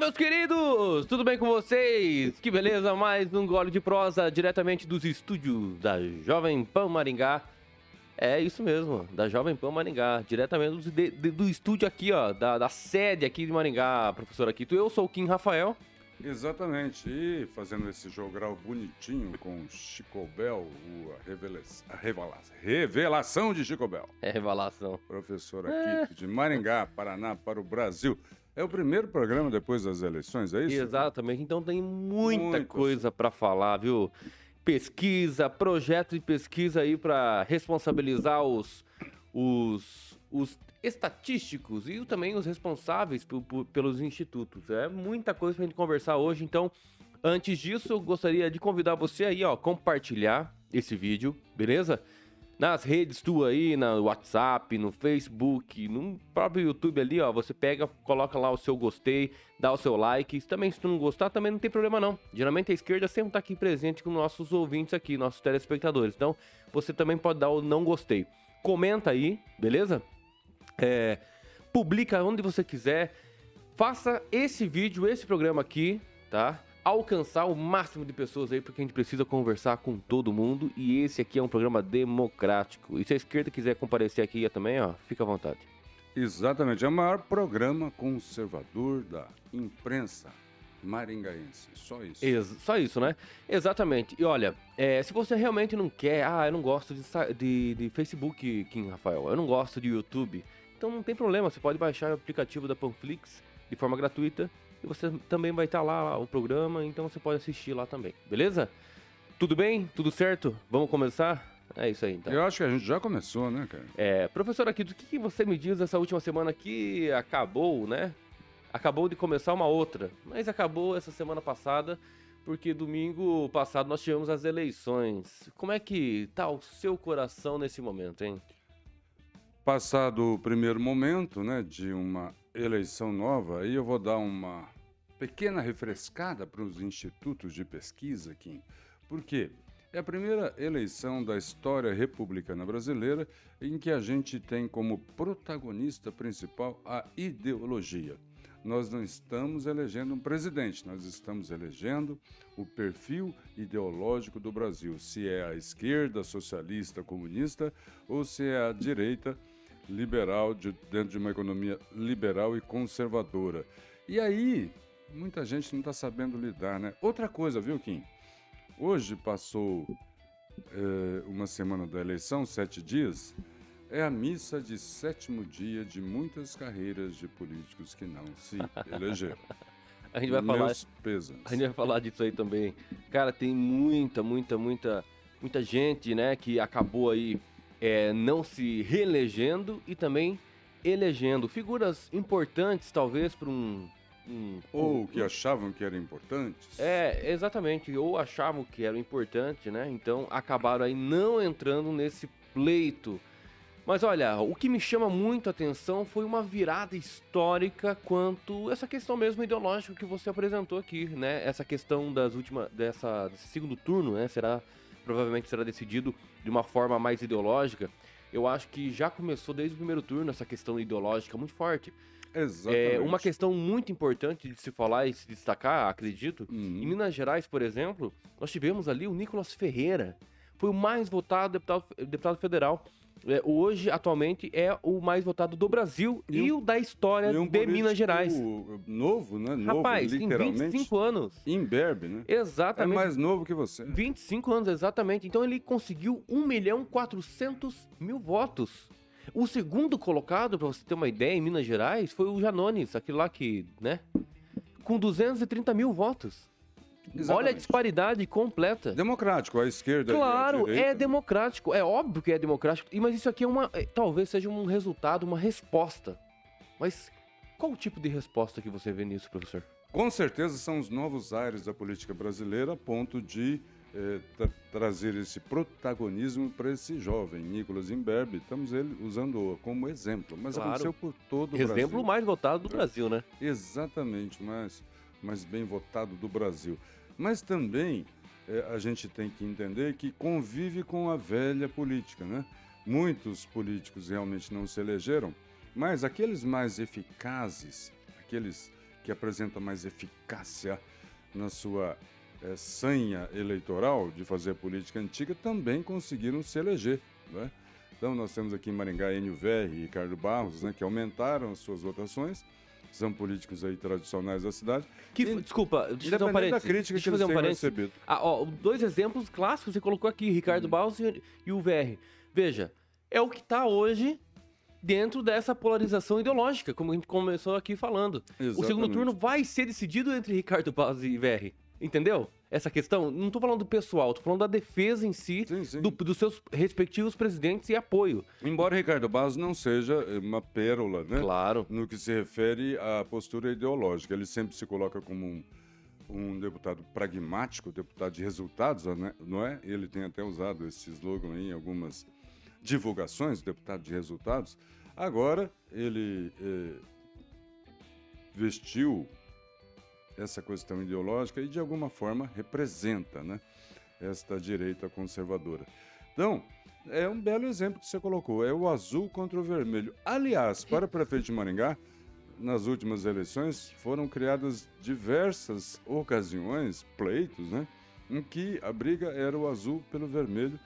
meus queridos! Tudo bem com vocês? Que beleza, mais um gole de prosa diretamente dos estúdios da Jovem Pan Maringá. É isso mesmo, da Jovem Pan Maringá, diretamente do, de, do estúdio aqui, ó, da, da, sede aqui de Maringá, professor Aquito. Eu sou o Kim Rafael. Exatamente, e fazendo esse jogral bonitinho com Chico Bel, a, revelação, a revelação, revelação de Chico Bel. É revelação. Professor Aquito, é. de Maringá, Paraná, para o Brasil. É o primeiro programa depois das eleições, é isso? Exatamente. Então tem muita coisa para falar, viu? Pesquisa, projeto de pesquisa aí para responsabilizar os, os, os estatísticos e também os responsáveis pelos institutos. É muita coisa para a gente conversar hoje. Então, antes disso, eu gostaria de convidar você aí, ó, compartilhar esse vídeo, beleza? Nas redes tu aí, no WhatsApp, no Facebook, no próprio YouTube ali, ó, você pega, coloca lá o seu gostei, dá o seu like. Também se tu não gostar, também não tem problema não. Geralmente a esquerda sempre tá aqui presente com nossos ouvintes aqui, nossos telespectadores. Então, você também pode dar o não gostei. Comenta aí, beleza? É, publica onde você quiser. Faça esse vídeo, esse programa aqui, tá? Alcançar o máximo de pessoas aí, porque a gente precisa conversar com todo mundo e esse aqui é um programa democrático. E se a esquerda quiser comparecer aqui também, ó, fica à vontade. Exatamente, é o maior programa conservador da imprensa maringaense. Só isso. Ex só isso, né? Exatamente. E olha, é, se você realmente não quer, ah, eu não gosto de, de, de Facebook, Kim Rafael, eu não gosto de YouTube, então não tem problema, você pode baixar o aplicativo da Panflix de forma gratuita e você também vai estar lá, o programa, então você pode assistir lá também, beleza? Tudo bem? Tudo certo? Vamos começar? É isso aí, então. Eu acho que a gente já começou, né, cara? É, professor aqui, do que, que você me diz essa última semana que acabou, né? Acabou de começar uma outra, mas acabou essa semana passada, porque domingo passado nós tivemos as eleições. Como é que tá o seu coração nesse momento, hein? Passado o primeiro momento, né, de uma eleição nova, aí eu vou dar uma pequena refrescada para os institutos de pesquisa, Kim. Por quê? É a primeira eleição da história republicana brasileira em que a gente tem como protagonista principal a ideologia. Nós não estamos elegendo um presidente, nós estamos elegendo o perfil ideológico do Brasil, se é a esquerda, socialista, comunista ou se é a direita, liberal, de, dentro de uma economia liberal e conservadora. E aí, muita gente não está sabendo lidar, né? Outra coisa, viu, Kim? Hoje passou é, uma semana da eleição, sete dias, é a missa de sétimo dia de muitas carreiras de políticos que não se elegeram. a gente vai Meus falar. A gente vai falar disso aí também. Cara, tem muita, muita, muita, muita gente, né, que acabou aí é, não se reelegendo e também elegendo figuras importantes, talvez, para um, um, Ou que achavam que eram importantes. É, exatamente. Ou achavam que eram importantes, né? Então acabaram aí não entrando nesse pleito. Mas olha, o que me chama muito a atenção foi uma virada histórica quanto essa questão mesmo ideológica que você apresentou aqui, né? Essa questão das últimas dessa desse segundo turno, né? Será provavelmente será decidido de uma forma mais ideológica. Eu acho que já começou desde o primeiro turno essa questão ideológica muito forte. Exatamente. É uma questão muito importante de se falar e se destacar, acredito. Uhum. Em Minas Gerais, por exemplo, nós tivemos ali o Nicolas Ferreira. Foi o mais votado deputado, deputado federal é, hoje, atualmente, é o mais votado do Brasil e, e o da história um de Minas Gerais. Novo, né? Novo, Rapaz, literalmente. tem 25 anos. Imberbe, né? Exatamente. É mais novo que você. 25 anos, exatamente. Então ele conseguiu 1 milhão 400 mil votos. O segundo colocado, para você ter uma ideia, em Minas Gerais, foi o Janones, aquele lá que, né? Com 230 mil votos. Exatamente. Olha a disparidade completa. Democrático, a esquerda. Claro, a é democrático. É óbvio que é democrático. Mas isso aqui é uma. É, talvez seja um resultado, uma resposta. Mas qual o tipo de resposta que você vê nisso, professor? Com certeza são os novos ares da política brasileira a ponto de eh, tra trazer esse protagonismo para esse jovem, Nicolas Imberbe. Estamos ele usando como exemplo, mas claro. aconteceu por todo o exemplo Brasil. Exemplo mais votado do é. Brasil, né? Exatamente, mas mais bem votado do Brasil. Mas também é, a gente tem que entender que convive com a velha política, né? Muitos políticos realmente não se elegeram, mas aqueles mais eficazes, aqueles que que apresenta mais eficácia na sua é, sanha eleitoral de fazer política antiga, também conseguiram se eleger. Né? Então, nós temos aqui em Maringá Enio Verri e Ricardo Barros, né, que aumentaram as suas votações são políticos aí tradicionais da cidade. Que, e, desculpa, deixa eu fazer um parênteses. da crítica deixa que fazer um parênteses. recebido. Ah, ó, dois exemplos clássicos você colocou aqui, Ricardo hum. Barros e, e o VR. Veja, é o que está hoje dentro dessa polarização ideológica, como a gente começou aqui falando. Exatamente. O segundo turno vai ser decidido entre Ricardo Barros e VR. Entendeu? Essa questão, não estou falando do pessoal, estou falando da defesa em si sim, sim. Do, dos seus respectivos presidentes e apoio. Embora Ricardo Barros não seja uma pérola, né? Claro. No que se refere à postura ideológica. Ele sempre se coloca como um, um deputado pragmático, deputado de resultados, né? não é? Ele tem até usado esse slogan em algumas divulgações, deputado de resultados. Agora, ele eh, vestiu essa questão ideológica e, de alguma forma, representa né, esta direita conservadora. Então, é um belo exemplo que você colocou, é o azul contra o vermelho. Aliás, para o prefeito de Maringá, nas últimas eleições foram criadas diversas ocasiões, pleitos, né, em que a briga era o azul pelo vermelho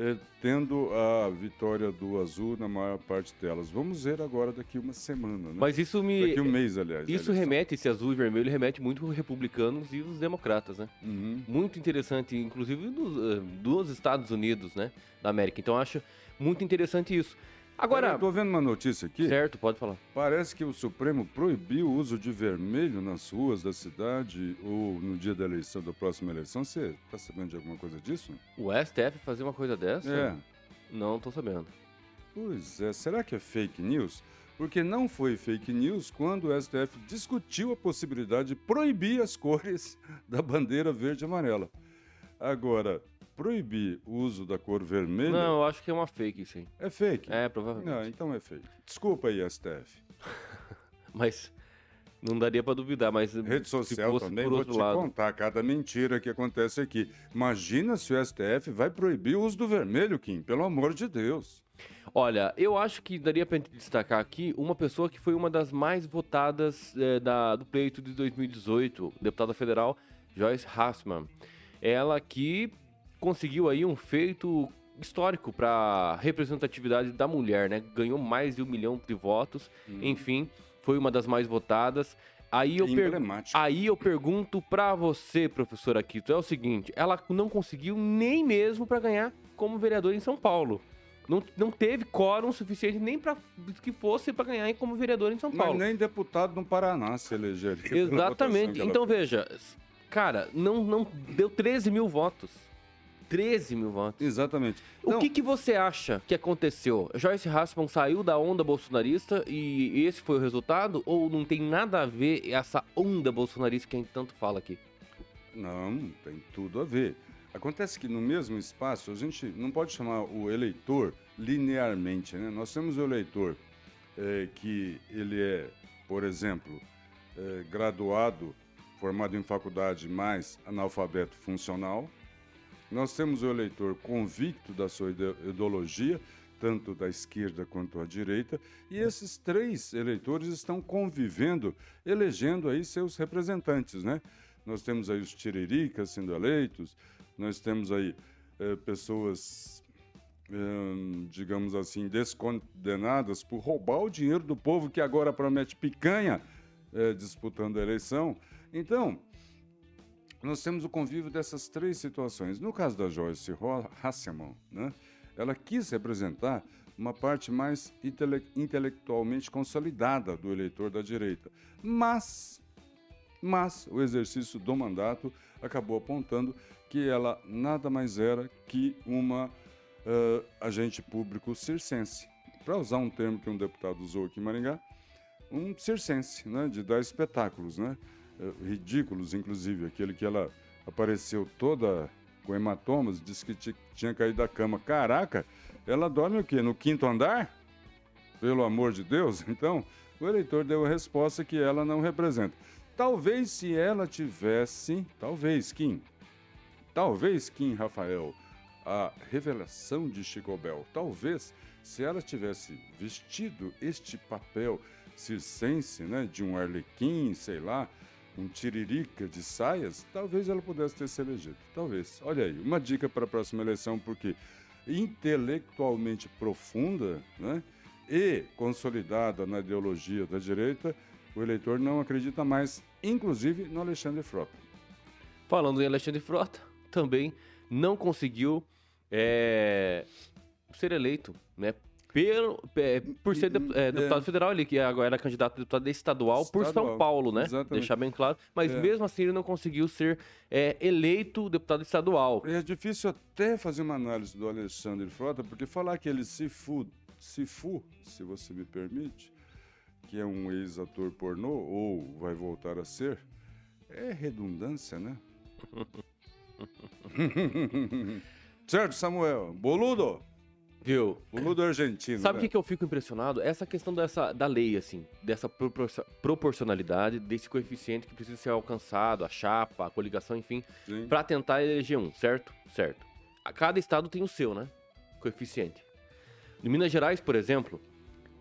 é, tendo a vitória do Azul na maior parte delas. Vamos ver agora daqui uma semana, né? Mas isso me... Daqui um mês, aliás. Isso remete, esse azul e vermelho, remete muito aos republicanos e os democratas, né? Uhum. Muito interessante, inclusive dos, eh, dos Estados Unidos, né? Da América. Então, acho muito interessante isso. Agora. Eu tô vendo uma notícia aqui. Certo, pode falar. Parece que o Supremo proibiu o uso de vermelho nas ruas da cidade ou no dia da eleição, da próxima eleição. Você tá sabendo de alguma coisa disso? O STF fazer uma coisa dessa? É. Não tô sabendo. Pois é, será que é fake news? Porque não foi fake news quando o STF discutiu a possibilidade de proibir as cores da bandeira verde e amarela. Agora, proibir o uso da cor vermelha. Não, eu acho que é uma fake, sim. É fake? É, provavelmente. Não, então é fake. Desculpa aí, STF. mas não daria para duvidar, mas. Rede social também, vou te lado. contar cada mentira que acontece aqui. Imagina se o STF vai proibir o uso do vermelho, Kim, pelo amor de Deus. Olha, eu acho que daria para destacar aqui uma pessoa que foi uma das mais votadas é, da, do pleito de 2018, deputada federal Joyce Hassman. Ela que conseguiu aí um feito histórico para representatividade da mulher, né? Ganhou mais de um milhão de votos, hum. enfim, foi uma das mais votadas. Aí eu, per... aí eu pergunto para você, professor Aquito, é o seguinte, ela não conseguiu nem mesmo para ganhar como vereador em São Paulo. Não, não teve quórum suficiente nem para que fosse para ganhar como vereador em São Paulo. Mas nem deputado no Paraná se elegeria. Exatamente. Então veja, cara, não, não deu 13 mil votos. 13 mil votos. Exatamente. O que, que você acha que aconteceu? Joyce Hassman saiu da onda bolsonarista e esse foi o resultado? Ou não tem nada a ver essa onda bolsonarista que a gente tanto fala aqui? Não, tem tudo a ver. Acontece que no mesmo espaço a gente não pode chamar o eleitor linearmente, né? Nós temos o eleitor é, que ele é, por exemplo, é, graduado, formado em faculdade, mais analfabeto funcional. Nós temos o eleitor convicto da sua ideologia, tanto da esquerda quanto da direita, e esses três eleitores estão convivendo, elegendo aí seus representantes, né? Nós temos aí os tiriricas sendo eleitos, nós temos aí é, pessoas, é, digamos assim, descondenadas por roubar o dinheiro do povo que agora promete picanha é, disputando a eleição. Então, nós temos o convívio dessas três situações. No caso da Joyce Hasselman, né, ela quis representar uma parte mais intele intelectualmente consolidada do eleitor da direita. Mas, mas o exercício do mandato acabou apontando que ela nada mais era que uma uh, agente público circense. Para usar um termo que um deputado usou aqui em Maringá, um circense, né, de dar espetáculos, né? Eh, ridículos, inclusive, aquele que ela apareceu toda com hematomas, disse que tinha caído da cama. Caraca, ela dorme o quê? No quinto andar? Pelo amor de Deus? Então, o eleitor deu a resposta que ela não representa. Talvez se ela tivesse, talvez, Kim, talvez, Kim Rafael, a revelação de Chico Bel, talvez se ela tivesse vestido este papel circense, né? De um arlequim, sei lá, um tiririca de saias, talvez ela pudesse ter se elegido. Talvez. Olha aí, uma dica para a próxima eleição, porque intelectualmente profunda, né? E consolidada na ideologia da direita, o eleitor não acredita mais, inclusive no Alexandre Frota. Falando em Alexandre Frota, também não conseguiu é, ser eleito, né? Pelo, é, por ser de, é, deputado é. federal, ele que agora era candidato a deputado estadual, estadual, por São Paulo, né? Exatamente. Deixar bem claro. Mas é. mesmo assim ele não conseguiu ser é, eleito deputado estadual. É difícil até fazer uma análise do Alexandre Frota, porque falar que ele se fu, se fu, se você me permite, que é um ex-ator pornô, ou vai voltar a ser, é redundância, né? certo, Samuel? Boludo? Viu? Boludo argentino. Sabe o né? que, que eu fico impressionado? Essa questão dessa, da lei, assim, dessa proporcionalidade, desse coeficiente que precisa ser alcançado, a chapa, a coligação, enfim, para tentar eleger um, certo? Certo. A cada estado tem o seu, né? Coeficiente. Em Minas Gerais, por exemplo,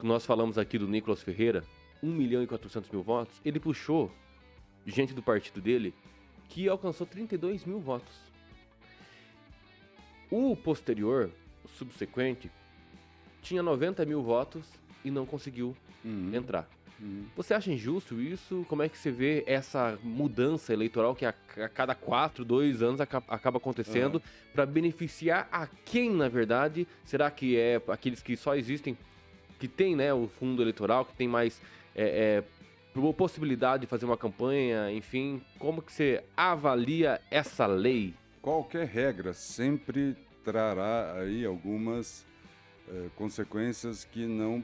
nós falamos aqui do Nicolas Ferreira, 1 milhão e 400 mil votos, ele puxou gente do partido dele que alcançou 32 mil votos. O posterior, o subsequente, tinha 90 mil votos e não conseguiu uhum. entrar. Uhum. Você acha injusto isso? Como é que você vê essa mudança eleitoral que a, a cada quatro, dois anos acaba, acaba acontecendo uhum. para beneficiar a quem, na verdade? Será que é aqueles que só existem, que tem né, o fundo eleitoral, que tem mais é, é, possibilidade de fazer uma campanha, enfim, como que você avalia essa lei? Qualquer regra sempre trará aí algumas eh, consequências que não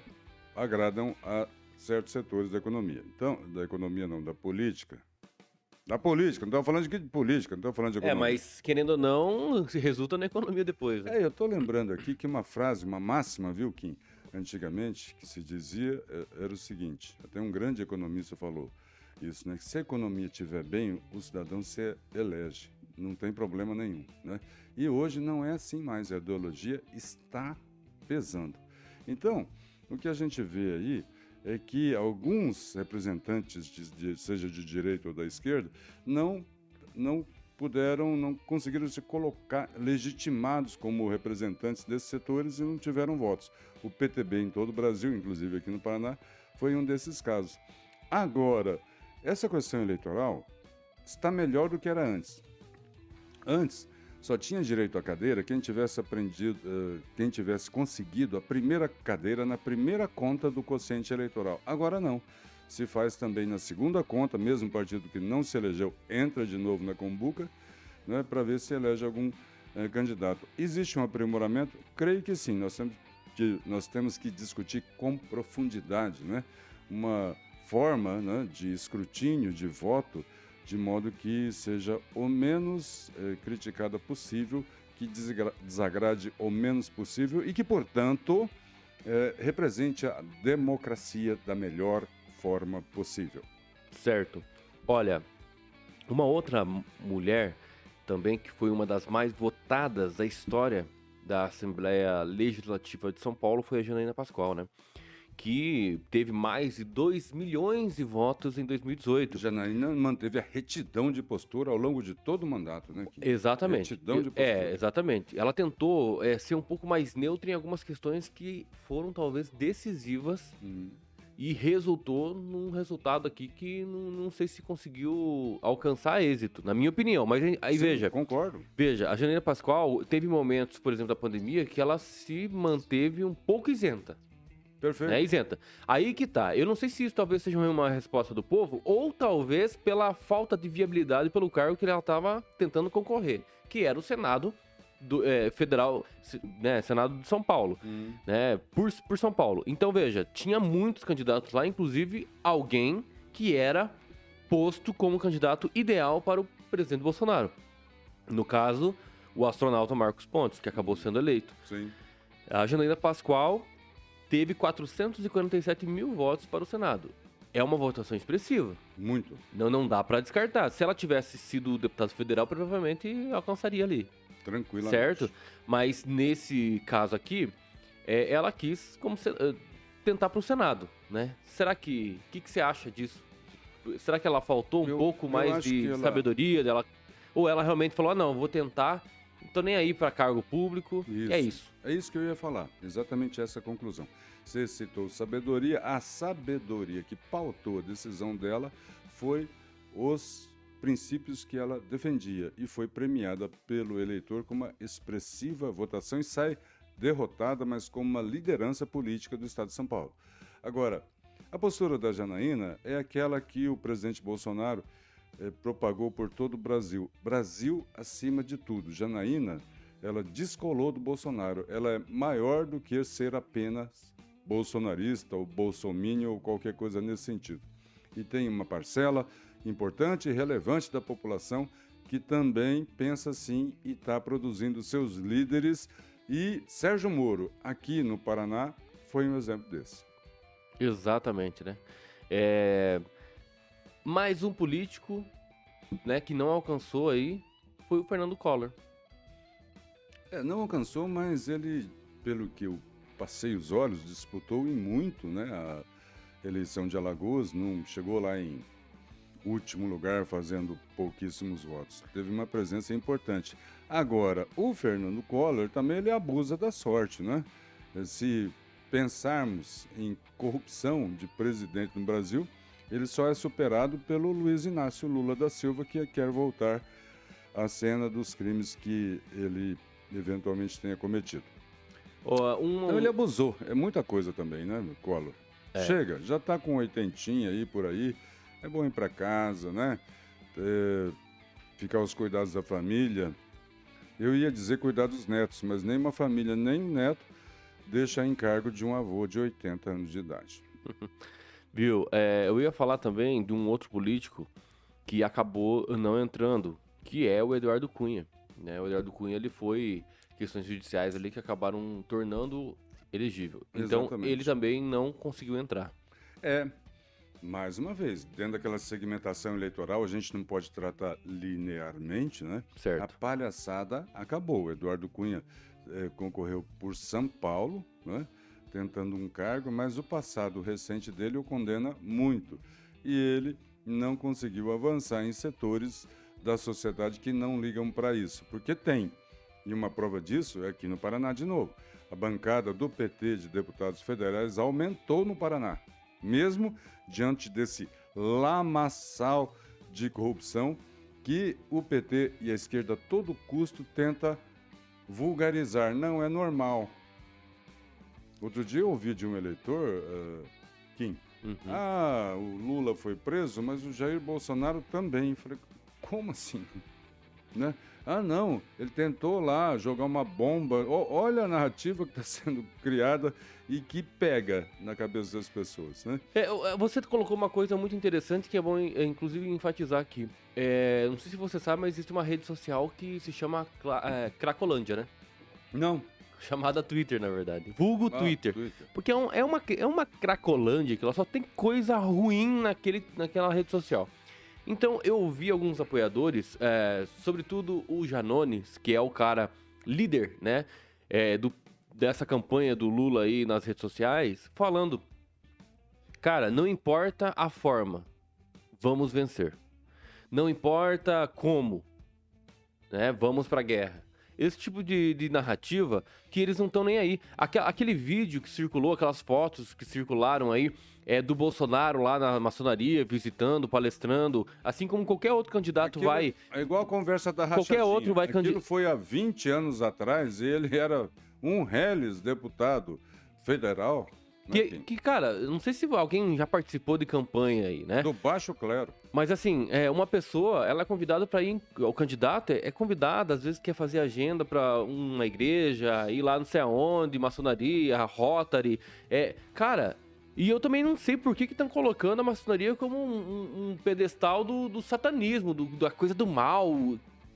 agradam a certos setores da economia. Então, da economia não, da política. Da política, não estou falando de política, não estou falando de é, economia. É, mas querendo ou não, resulta na economia depois. Né? É, eu estou lembrando aqui que uma frase, uma máxima, viu, Kim? antigamente que se dizia é, era o seguinte, até um grande economista falou isso, né? Que se a economia estiver bem, o cidadão se elege, não tem problema nenhum, né? E hoje não é assim mais, a ideologia está pesando. Então, o que a gente vê aí é que alguns representantes, de, de, seja de direita ou da esquerda, não, não puderam, não conseguiram se colocar legitimados como representantes desses setores e não tiveram votos. O PTB em todo o Brasil, inclusive aqui no Paraná, foi um desses casos. Agora, essa questão eleitoral está melhor do que era antes. Antes, só tinha direito à cadeira quem tivesse aprendido, uh, quem tivesse conseguido a primeira cadeira na primeira conta do quociente eleitoral. Agora não se faz também na segunda conta, mesmo partido que não se elegeu entra de novo na Combuca, né, para ver se elege algum é, candidato. Existe um aprimoramento? Creio que sim, nós temos que, nós temos que discutir com profundidade né, uma forma né, de escrutínio, de voto, de modo que seja o menos é, criticada possível, que desagrade o menos possível e que, portanto, é, represente a democracia da melhor forma possível. Certo. Olha, uma outra mulher também que foi uma das mais votadas da história da Assembleia Legislativa de São Paulo foi a Janaína Pascoal, né? Que teve mais de 2 milhões de votos em 2018. Janaína manteve a retidão de postura ao longo de todo o mandato, né? Que exatamente. Retidão de é, postura. É, exatamente. Ela tentou é, ser um pouco mais neutra em algumas questões que foram talvez decisivas hum e resultou num resultado aqui que não, não, sei se conseguiu alcançar êxito, na minha opinião. Mas aí Sim, veja. Concordo. Veja, a Janeiro Pascoal teve momentos, por exemplo, da pandemia, que ela se manteve um pouco isenta. Perfeito. É isenta. Aí que tá. Eu não sei se isso talvez seja uma resposta do povo, ou talvez pela falta de viabilidade pelo cargo que ela estava tentando concorrer, que era o Senado do, é, federal, né, Senado de São Paulo, hum. né, por, por São Paulo. Então, veja, tinha muitos candidatos lá, inclusive alguém que era posto como candidato ideal para o presidente Bolsonaro. No caso, o astronauta Marcos Pontes, que acabou sendo eleito. Sim. A Janaína Pascoal teve 447 mil votos para o Senado. É uma votação expressiva. Muito. Não, não dá para descartar. Se ela tivesse sido deputado federal, provavelmente alcançaria ali. Tranquilamente. Certo? Mas nesse caso aqui, é, ela quis como se, uh, tentar para o Senado, né? Será que. O que, que, você acha disso? Será que ela faltou um eu, pouco mais de ela... sabedoria dela? Ou ela realmente falou: ah, não, vou tentar, não tô nem aí para cargo público. Isso. É isso. É isso que eu ia falar, exatamente essa conclusão. Você citou sabedoria, a sabedoria que pautou a decisão dela foi os princípios que ela defendia e foi premiada pelo eleitor com uma expressiva votação e sai derrotada, mas com uma liderança política do Estado de São Paulo. Agora, a postura da Janaína é aquela que o presidente Bolsonaro eh, propagou por todo o Brasil. Brasil acima de tudo. Janaína, ela descolou do Bolsonaro. Ela é maior do que ser apenas bolsonarista ou bolsominion ou qualquer coisa nesse sentido. E tem uma parcela importante e relevante da população que também pensa assim e está produzindo seus líderes. E Sérgio Moro, aqui no Paraná, foi um exemplo desse. Exatamente, né? É... Mais um político né, que não alcançou aí foi o Fernando Collor. É, não alcançou, mas ele, pelo que eu passei os olhos, disputou em muito, né? A eleição de Alagoas, não chegou lá em último lugar, fazendo pouquíssimos votos. Teve uma presença importante. Agora, o Fernando Collor também ele abusa da sorte, né? Se pensarmos em corrupção de presidente no Brasil, ele só é superado pelo Luiz Inácio Lula da Silva, que quer voltar à cena dos crimes que ele eventualmente tenha cometido. Oh, um... Então ele abusou. É muita coisa também, né, Collor? É. Chega, já está com oitentinha aí por aí é bom ir para casa, né? É, ficar aos cuidados da família. Eu ia dizer cuidar dos netos, mas nem uma família, nem um neto deixa em cargo de um avô de 80 anos de idade. Viu? É, eu ia falar também de um outro político que acabou não entrando, que é o Eduardo Cunha. Né? O Eduardo Cunha ele foi questões judiciais ali que acabaram tornando elegível. Então Exatamente. ele também não conseguiu entrar. É, mais uma vez, dentro daquela segmentação eleitoral, a gente não pode tratar linearmente, né? Certo. A palhaçada acabou. Eduardo Cunha eh, concorreu por São Paulo, né? Tentando um cargo, mas o passado recente dele o condena muito. E ele não conseguiu avançar em setores da sociedade que não ligam para isso, porque tem. E uma prova disso é aqui no Paraná de novo. A bancada do PT de deputados federais aumentou no Paraná mesmo diante desse lamaçal de corrupção que o PT e a esquerda a todo custo tenta vulgarizar. Não é normal. Outro dia eu ouvi de um eleitor, uh, Kim, uhum. ah, o Lula foi preso, mas o Jair Bolsonaro também. Eu falei, como assim? Né? Ah, não, ele tentou lá jogar uma bomba. O, olha a narrativa que está sendo criada e que pega na cabeça das pessoas, né? É, é, você colocou uma coisa muito interessante que é bom, é, inclusive, enfatizar aqui. É, não sei se você sabe, mas existe uma rede social que se chama é, Cracolândia, né? Não. Chamada Twitter, na verdade. Vulgo ah, Twitter. Twitter. Porque é, um, é, uma, é uma Cracolândia que ela só tem coisa ruim naquele, naquela rede social. Então eu ouvi alguns apoiadores, é, sobretudo o Janones, que é o cara líder, né, é, do, dessa campanha do Lula aí nas redes sociais, falando, cara, não importa a forma, vamos vencer. Não importa como, né, vamos pra guerra. Esse tipo de, de narrativa que eles não estão nem aí. aquele vídeo que circulou, aquelas fotos que circularam aí, é, do Bolsonaro lá na maçonaria, visitando, palestrando, assim como qualquer outro candidato Aquilo, vai. É igual a conversa da Rachadinha. Qualquer outro vai candidato. Aquilo foi há 20 anos atrás e ele era um reles deputado federal. Que, que, cara, não sei se alguém já participou de campanha aí, né? Do baixo clero. Mas assim, é, uma pessoa, ela é convidada para ir, o candidato é, é convidado, às vezes quer fazer agenda para uma igreja, ir lá não sei aonde, maçonaria, Rotary. É, cara, e eu também não sei por que estão colocando a maçonaria como um, um, um pedestal do, do satanismo, do, da coisa do mal.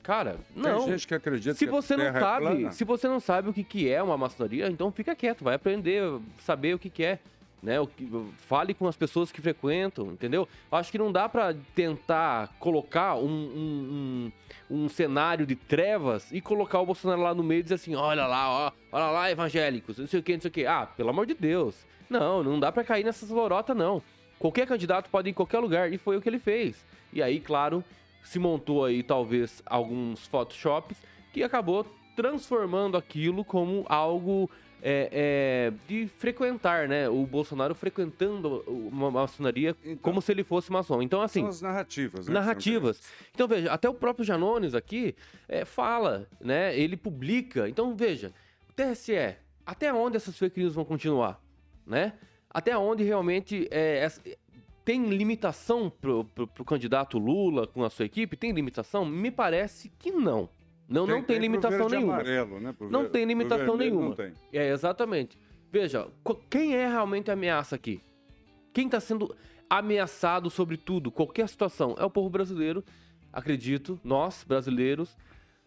Cara, não. Tem gente que acredita se que você não é sabe, se você não sabe o que, que é uma maçonaria, então fica quieto, vai aprender, saber o que, que é. né? O que, fale com as pessoas que frequentam, entendeu? Acho que não dá para tentar colocar um, um, um, um, cenário de trevas e colocar o Bolsonaro lá no meio e dizer assim, olha lá, ó, olha lá, evangélicos, não sei o que, não sei o que. Ah, pelo amor de Deus. Não, não dá para cair nessas lorotas, não. Qualquer candidato pode ir em qualquer lugar, e foi o que ele fez. E aí, claro, se montou aí talvez alguns photoshops que acabou transformando aquilo como algo é, é, de frequentar, né? O Bolsonaro frequentando uma maçonaria então, como se ele fosse maçom. Então, assim. São as narrativas, né? Narrativas. Então, veja, até o próprio Janones aqui é, fala, né? Ele publica. Então, veja, TSE, até onde essas fake news vão continuar? Né? Até onde realmente é, tem limitação pro, pro, pro candidato Lula com a sua equipe? Tem limitação? Me parece que não. Não tem, não tem, tem limitação nenhuma. Amarelo, né? não tem limitação nenhuma. Tem. É, exatamente. Veja, quem é realmente a ameaça aqui? Quem está sendo ameaçado sobre tudo, qualquer situação, é o povo brasileiro, acredito, nós, brasileiros,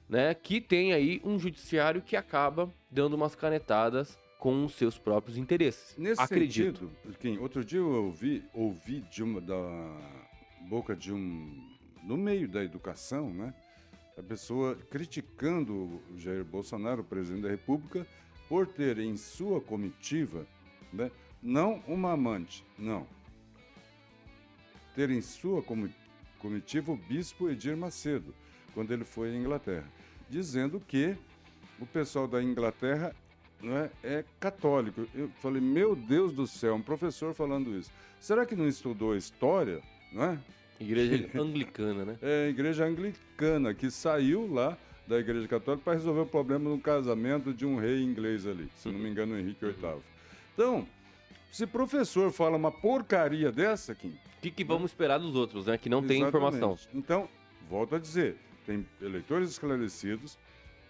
né, que tem aí um judiciário que acaba dando umas canetadas com os seus próprios interesses. Nesse acredito. sentido, Kim, outro dia eu ouvi, ouvi de uma, da boca de um, no meio da educação, né, a pessoa criticando o Jair Bolsonaro, o presidente da República, por ter em sua comitiva, né, não uma amante, não, ter em sua comitiva o bispo Edir Macedo, quando ele foi à Inglaterra, dizendo que o pessoal da Inglaterra não é, é católico. Eu falei, meu Deus do céu, um professor falando isso. Será que não estudou história, não é? Igreja anglicana, né? É, igreja anglicana, que saiu lá da igreja católica para resolver o problema no casamento de um rei inglês ali, se não me engano, Henrique VIII. Então, se professor fala uma porcaria dessa, Kim... O que, que vamos esperar dos outros, né? Que não tem informação. Então, volto a dizer, tem eleitores esclarecidos,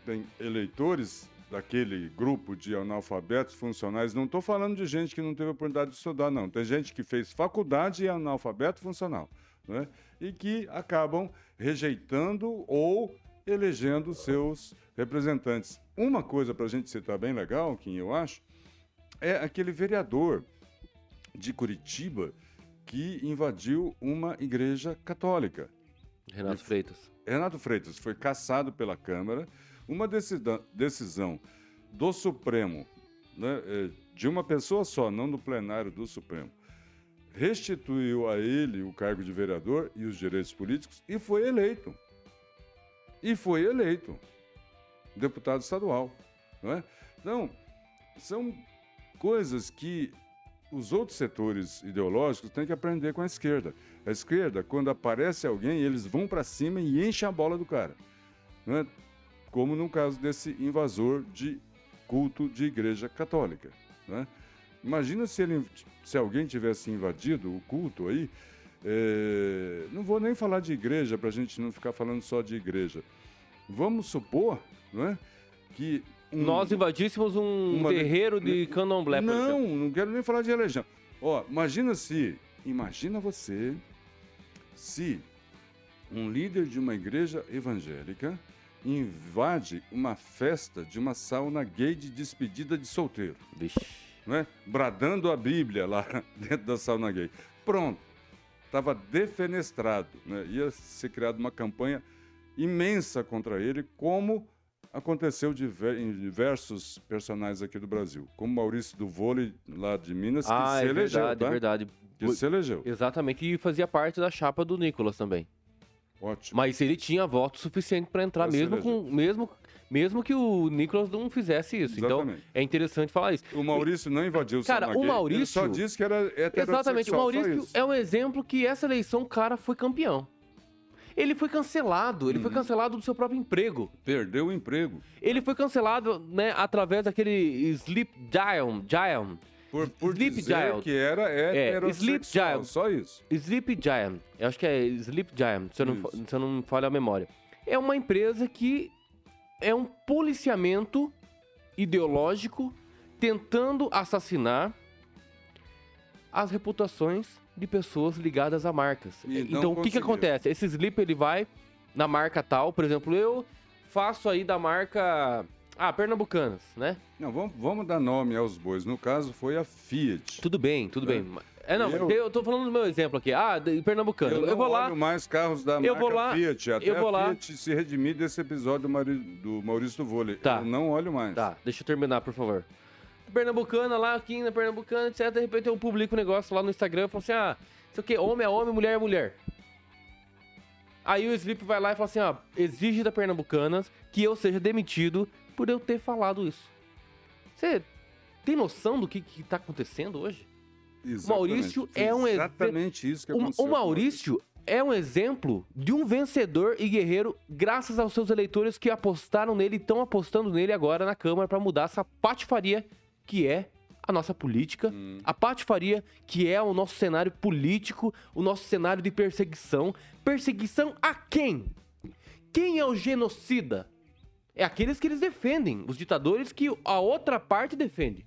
tem eleitores daquele grupo de analfabetos funcionais. Não estou falando de gente que não teve oportunidade de estudar, não. Tem gente que fez faculdade e é analfabeto funcional né? e que acabam rejeitando ou elegendo seus representantes. Uma coisa para a gente citar bem legal, que eu acho, é aquele vereador de Curitiba que invadiu uma igreja católica. Renato Freitas. Renato Freitas foi caçado pela Câmara. Uma decisão do Supremo, né, é, de uma pessoa só, não do plenário do Supremo, restituiu a ele o cargo de vereador e os direitos políticos e foi eleito. E foi eleito deputado estadual. Não é? Então, são coisas que os outros setores ideológicos têm que aprender com a esquerda. A esquerda, quando aparece alguém, eles vão para cima e enchem a bola do cara. Não é? Como no caso desse invasor de culto de igreja católica. Não é? Imagina se, ele, se alguém tivesse invadido o culto aí. É, não vou nem falar de igreja para a gente não ficar falando só de igreja. Vamos supor, não é, que um, nós invadíssemos um uma, terreiro de candomblé. Não, não quero nem falar de religião. Ó, imagina se, imagina você, se um líder de uma igreja evangélica invade uma festa de uma sauna gay de despedida de solteiro. Vixe né? bradando a Bíblia lá dentro da sauna gay. Pronto, estava defenestrado. Né? Ia ser criada uma campanha imensa contra ele, como aconteceu em diversos personagens aqui do Brasil, como Maurício do Vôlei, lá de Minas, que ah, se é elegeu. Verdade, tá? é verdade. Que se elegeu. Exatamente, e fazia parte da chapa do Nicolas também. Ótimo. Mas ele tinha voto suficiente para entrar, mesmo, com, mesmo mesmo que o Nicolas não fizesse isso. Então, Exatamente. Então, é interessante falar isso. O Maurício não invadiu o Cara, o Maurício... Ele só disse que era heterossexual, Exatamente. O Maurício é um exemplo que essa eleição o cara foi campeão. Ele foi cancelado, ele uhum. foi cancelado do seu próprio emprego. Perdeu o emprego. Ele foi cancelado, né, através daquele Sleep Giant, Giant por, por Sleep Giant. que era é, Sleep Giant. só isso. Sleep Giant, eu acho que é Sleep Giant, se eu, não, se eu não me falha a memória. É uma empresa que é um policiamento ideológico tentando assassinar as reputações de pessoas ligadas a marcas. E então, o que, que acontece? Esse Sleep ele vai na marca tal, por exemplo, eu faço aí da marca Ah, Pernambucanas, né? Não, vamos, vamos dar nome aos bois. No caso, foi a Fiat. Tudo bem, tudo É. bem. É, não, Eu- eu, tô falando do meu exemplo aqui. Ah, de Pernambucano. Eu, não vou lá. olho mais carros da Eu marca vou lá, Fiat. Até eu vou a lá. Fiat se redimir desse episódio do, Mari- do Maurício do Vôlei. Tá. Eu não olho mais. Tá, deixa eu terminar, por favor. Pernambucana lá, aqui na Pernambucana, etc. De repente eu publico um negócio lá no Instagram, falo assim, ah, isso aqui, homem é homem, mulher é mulher. Aí o Sleep vai lá e fala assim, ó, exige da Pernambucanas que eu seja demitido por eu ter falado isso. Você tem noção do que, que tá acontecendo hoje? Exatamente. Maurício é um Exatamente isso que O, aconteceu. o Maurício é um exemplo de um vencedor e guerreiro graças aos seus eleitores que apostaram nele e estão apostando nele agora na Câmara para mudar essa patifaria que é a nossa política, Hum. a patifaria que é o nosso cenário político, o nosso cenário de perseguição. Perseguição a quem? Quem é o genocida? É aqueles que eles defendem, os ditadores que a outra parte defende.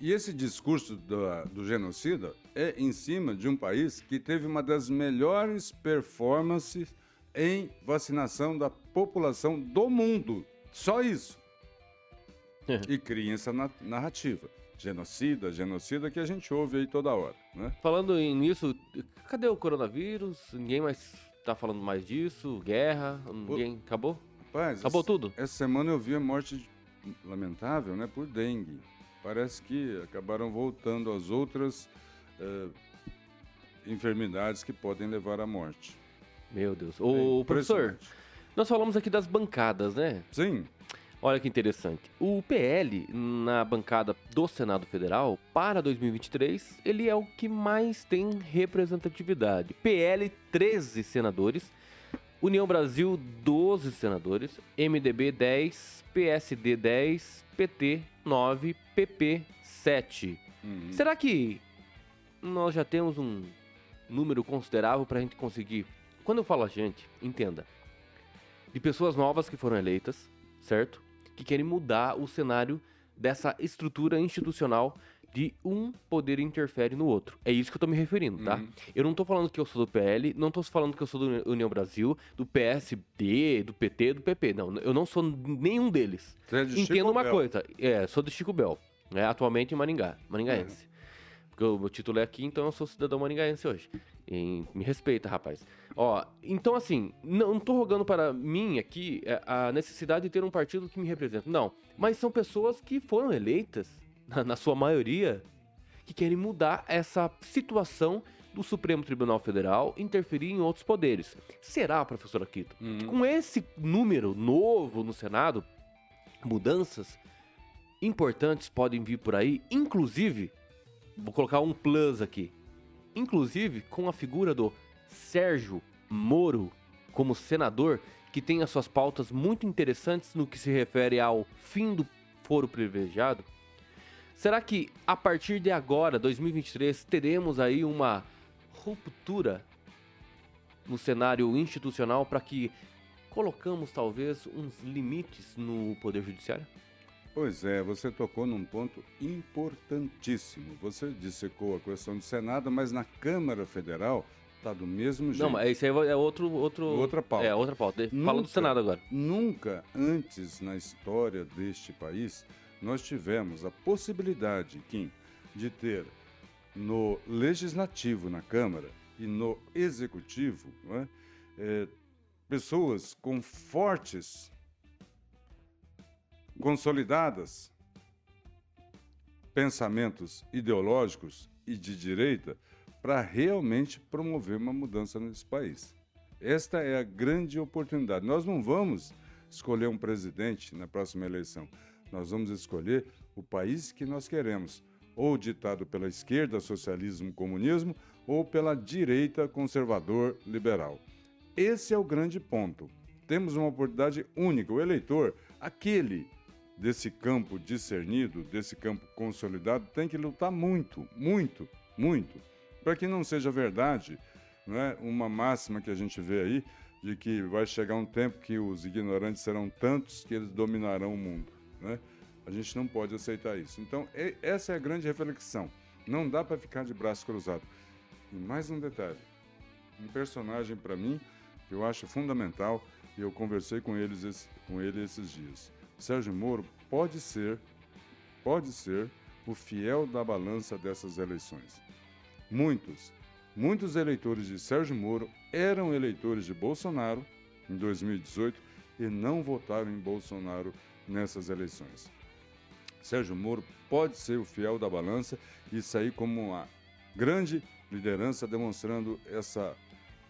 E esse discurso do, do genocida é em cima de um país que teve uma das melhores performances em vacinação da população do mundo. Só isso. e cria essa na- narrativa. Genocida, genocida, que a gente ouve aí toda hora, né? Falando em- nisso, cadê o coronavírus? Ninguém mais tá falando mais disso? Guerra? Ninguém. Acabou? Rapaz, Acabou essa- tudo? Essa semana eu vi a morte de- lamentável, né, por dengue. Parece que acabaram voltando as outras eh, enfermidades que podem levar à morte. Meu Deus. É Ô, professor, impressionante. nós falamos aqui das bancadas, né? Sim, Olha que interessante. O PL, na bancada do Senado Federal, para 2023, ele é o que mais tem representatividade. PL, 13 senadores. União Brasil, 12 senadores. MDB, 10. PSD, 10. PT, 9. PP, 7. uhum. Será que nós já temos um número considerável para a gente conseguir? Quando eu falo a gente, entenda. De pessoas novas que foram eleitas, certo? Que querem mudar o cenário dessa estrutura institucional de um poder interfere no outro. É isso que eu tô me referindo, tá? Uhum. Eu não tô falando que eu sou do PL, não tô falando que eu sou do União Brasil, do PSD, do PT, do PP. Não, eu não sou nenhum deles. Você é de Entenda Chico uma Bel. coisa, é, sou do Chico Bel, né, atualmente em Maringá, maringaense. Porque o meu título é aqui, então eu sou cidadão maringaense hoje. E me respeita, rapaz. Ó, então assim, não, não tô rogando para mim aqui é, a necessidade de ter um partido que me representa. Não, mas são pessoas que foram eleitas, na, na sua maioria, que querem mudar essa situação do Supremo Tribunal Federal interferir em outros poderes. Será, professor Aquito, que com esse número novo no Senado, mudanças importantes podem vir por aí, inclusive, vou colocar um plus aqui, inclusive com a figura do Sérgio Moro como senador, que tem as suas pautas muito interessantes no que se refere ao fim do foro privilegiado. Será que a partir de agora, 2023, teremos aí uma ruptura no cenário institucional para que colocamos talvez uns limites no poder judiciário? Pois é, você tocou num ponto importantíssimo. Você dissecou a questão do Senado, mas na Câmara Federal está do mesmo jeito. Não, mas isso aí é outro outro Outra pauta. É outra pauta. Fala do Nunca. Senado agora. Nunca antes na história deste país nós tivemos a possibilidade, Kim, de ter no legislativo, na Câmara, e no executivo, é, eh, pessoas com fortes, consolidadas pensamentos ideológicos e de direita para realmente promover uma mudança nesse país. Esta é a grande oportunidade. Nós não vamos escolher um presidente na próxima eleição. Nós vamos escolher o país que nós queremos, ou ditado pela esquerda, socialismo, comunismo, ou pela direita, conservador, liberal. Esse é o grande ponto. Temos uma oportunidade única. O eleitor, aquele desse campo discernido, desse campo consolidado, tem que lutar muito, muito, muito, para que não seja verdade não é, uma máxima que a gente vê aí de que vai chegar um tempo que os ignorantes serão tantos que eles dominarão o mundo. Né? A gente não pode aceitar isso. Então, essa é a grande reflexão. Não dá para ficar de braço cruzado. E mais um detalhe: um personagem para mim que eu acho fundamental e eu conversei com eles com ele esses dias. Sérgio Moro pode ser, pode ser o fiel da balança dessas eleições. Muitos, muitos eleitores de Sérgio Moro eram eleitores de Bolsonaro em 2018 e não votaram em Bolsonaro nessas eleições. Sérgio Moro pode ser o fiel da balança e sair como uma grande liderança, demonstrando essa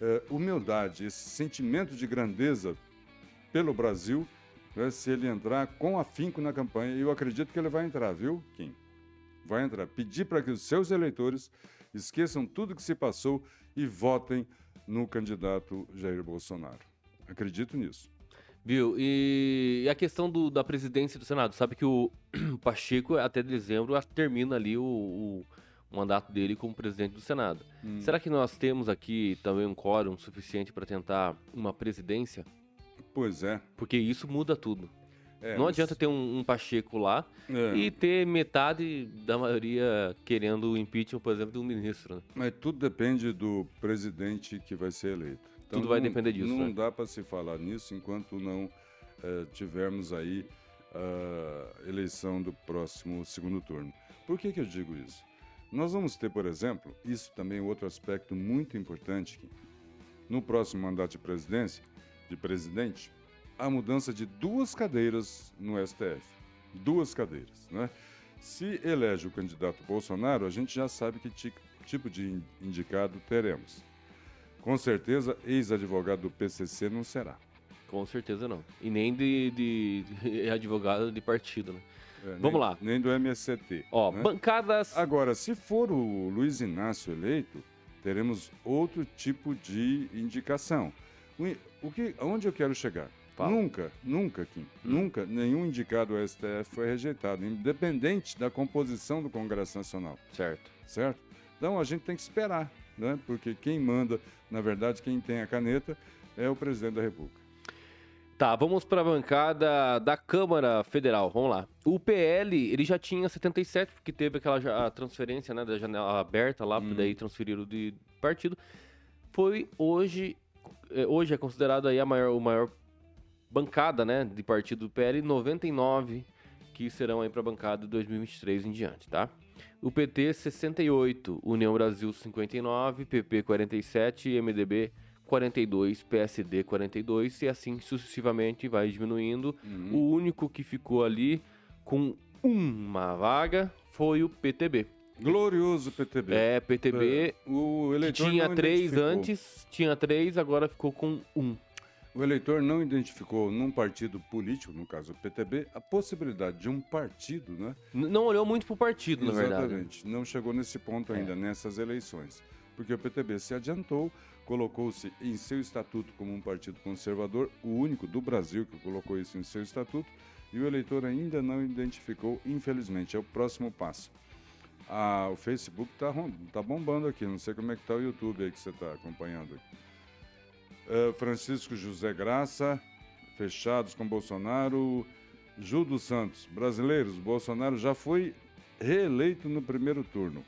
eh, humildade, esse sentimento de grandeza pelo Brasil, se ele entrar com afinco na campanha. E eu acredito que ele vai entrar, viu, Kim? Vai entrar. Pedir para que os seus eleitores esqueçam tudo que se passou e votem no candidato Jair Bolsonaro. Acredito nisso. Viu? E a questão do, da presidência do Senado. Sabe que o Pacheco, até dezembro, termina ali o, o mandato dele como presidente do Senado. Hum. Será que nós temos aqui também um quórum suficiente para tentar uma presidência? Pois é. Porque isso muda tudo. É, não adianta ter um, um Pacheco lá é. e ter metade da maioria querendo o impeachment, por exemplo, de um ministro. Né? Mas tudo depende do presidente que vai ser eleito. Então, Tudo vai não, depender disso. Não né? dá para se falar nisso enquanto não é, tivermos aí a eleição do próximo segundo turno. Por que, que eu digo isso? Nós vamos ter, por exemplo, isso também é outro aspecto muito importante, no próximo mandato de presidência, de presidente, a mudança de duas cadeiras no STF. Duas cadeiras, né? Se elege o candidato Bolsonaro, a gente já sabe que tipo de indicado teremos. Com certeza, ex-advogado do PCC não será. Com certeza não. E nem de, de, de advogado de partido, né? É, Vamos nem, lá. Nem do MST. Ó, né? bancadas. Agora, se for o Luiz Inácio eleito, teremos outro tipo de indicação. O, que, onde eu quero chegar? Fala. Nunca, nunca, Kim, hum. nunca nenhum indicado ao STF foi rejeitado, independente da composição do Congresso Nacional. Certo. Certo? Então a gente tem que esperar né? porque quem manda, na verdade, quem tem a caneta é o presidente da República. Tá, vamos para a bancada da Câmara Federal. Vamos lá. O PL, ele já tinha 77, porque teve aquela transferência né, da janela aberta lá, hum. daí transferiram de partido. Foi hoje, hoje é considerado aí a maior, o maior bancada né, de partido do PL, 99 que serão aí para a bancada de 2023 em diante, tá? O PT 68, União Brasil 59, PP 47, MDB 42, PSD 42 e assim sucessivamente vai diminuindo. Uhum. O único que ficou ali com uma vaga foi o PTB. Glorioso PTB. É, PTB. É, o eleitor tinha três antes, tinha três, agora ficou com um. O eleitor não identificou num partido político, no caso o PTB, a possibilidade de um partido, né? N não olhou muito para o partido, Exatamente. na verdade. Exatamente. Não chegou nesse ponto ainda, é. nessas eleições. Porque o PTB se adiantou, colocou-se em seu estatuto como um partido conservador, o único do Brasil que colocou isso em seu estatuto, e o eleitor ainda não identificou, infelizmente. É o próximo passo. Ah, o Facebook está tá bombando aqui, não sei como é que está o YouTube aí que você está acompanhando. Uh, Francisco José Graça, fechados com Bolsonaro. Ju dos Santos, brasileiros, Bolsonaro já foi reeleito no primeiro turno.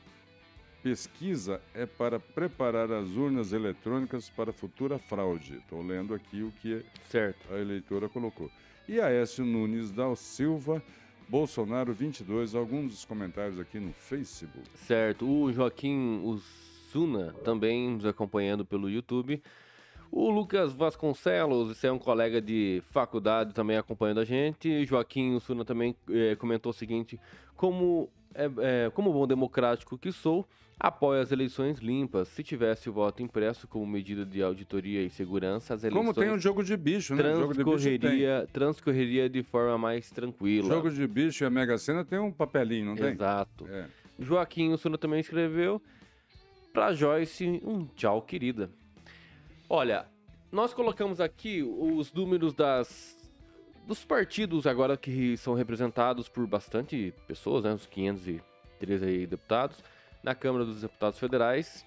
Pesquisa é para preparar as urnas eletrônicas para futura fraude. Estou lendo aqui o que certo. a eleitora colocou. E Aécio Nunes da Silva, Bolsonaro 22, alguns dos comentários aqui no Facebook. Certo. O Joaquim Usuna também nos acompanhando pelo YouTube. O Lucas Vasconcelos, esse é um colega de faculdade também acompanhando a gente. Joaquim Ussuna também é, comentou o seguinte: como, é, é, como bom democrático que sou, apoio as eleições limpas. Se tivesse o voto impresso como medida de auditoria e segurança, as eleições. Como tem um jogo de bicho, né? Transcorreria, de, transcorreria de forma mais tranquila. Jogo de bicho e a Mega Sena tem um papelinho, não tem? Exato. É. Joaquim Ussuna também escreveu. Pra Joyce, um tchau, querida. Olha, nós colocamos aqui os números das dos partidos agora que são representados por bastante pessoas, né, os 513 deputados na Câmara dos Deputados Federais.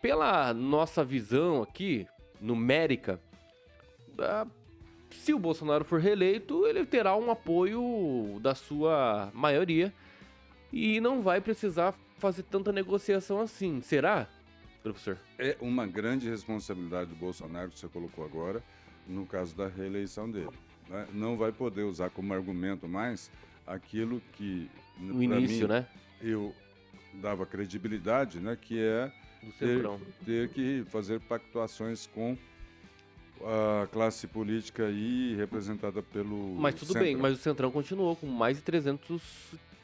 Pela nossa visão aqui numérica, se o Bolsonaro for reeleito, ele terá um apoio da sua maioria e não vai precisar fazer tanta negociação assim. Será? professor? É uma grande responsabilidade do Bolsonaro que você colocou agora, no caso da reeleição dele. né, não vai poder usar como argumento mais aquilo que no início, mim, né? Eu dava credibilidade, né? Que é ter, ter, que fazer pactuações com a classe política aí representada pelo. Mas tudo Centrão. bem, mas o Centrão continuou com mais de 300,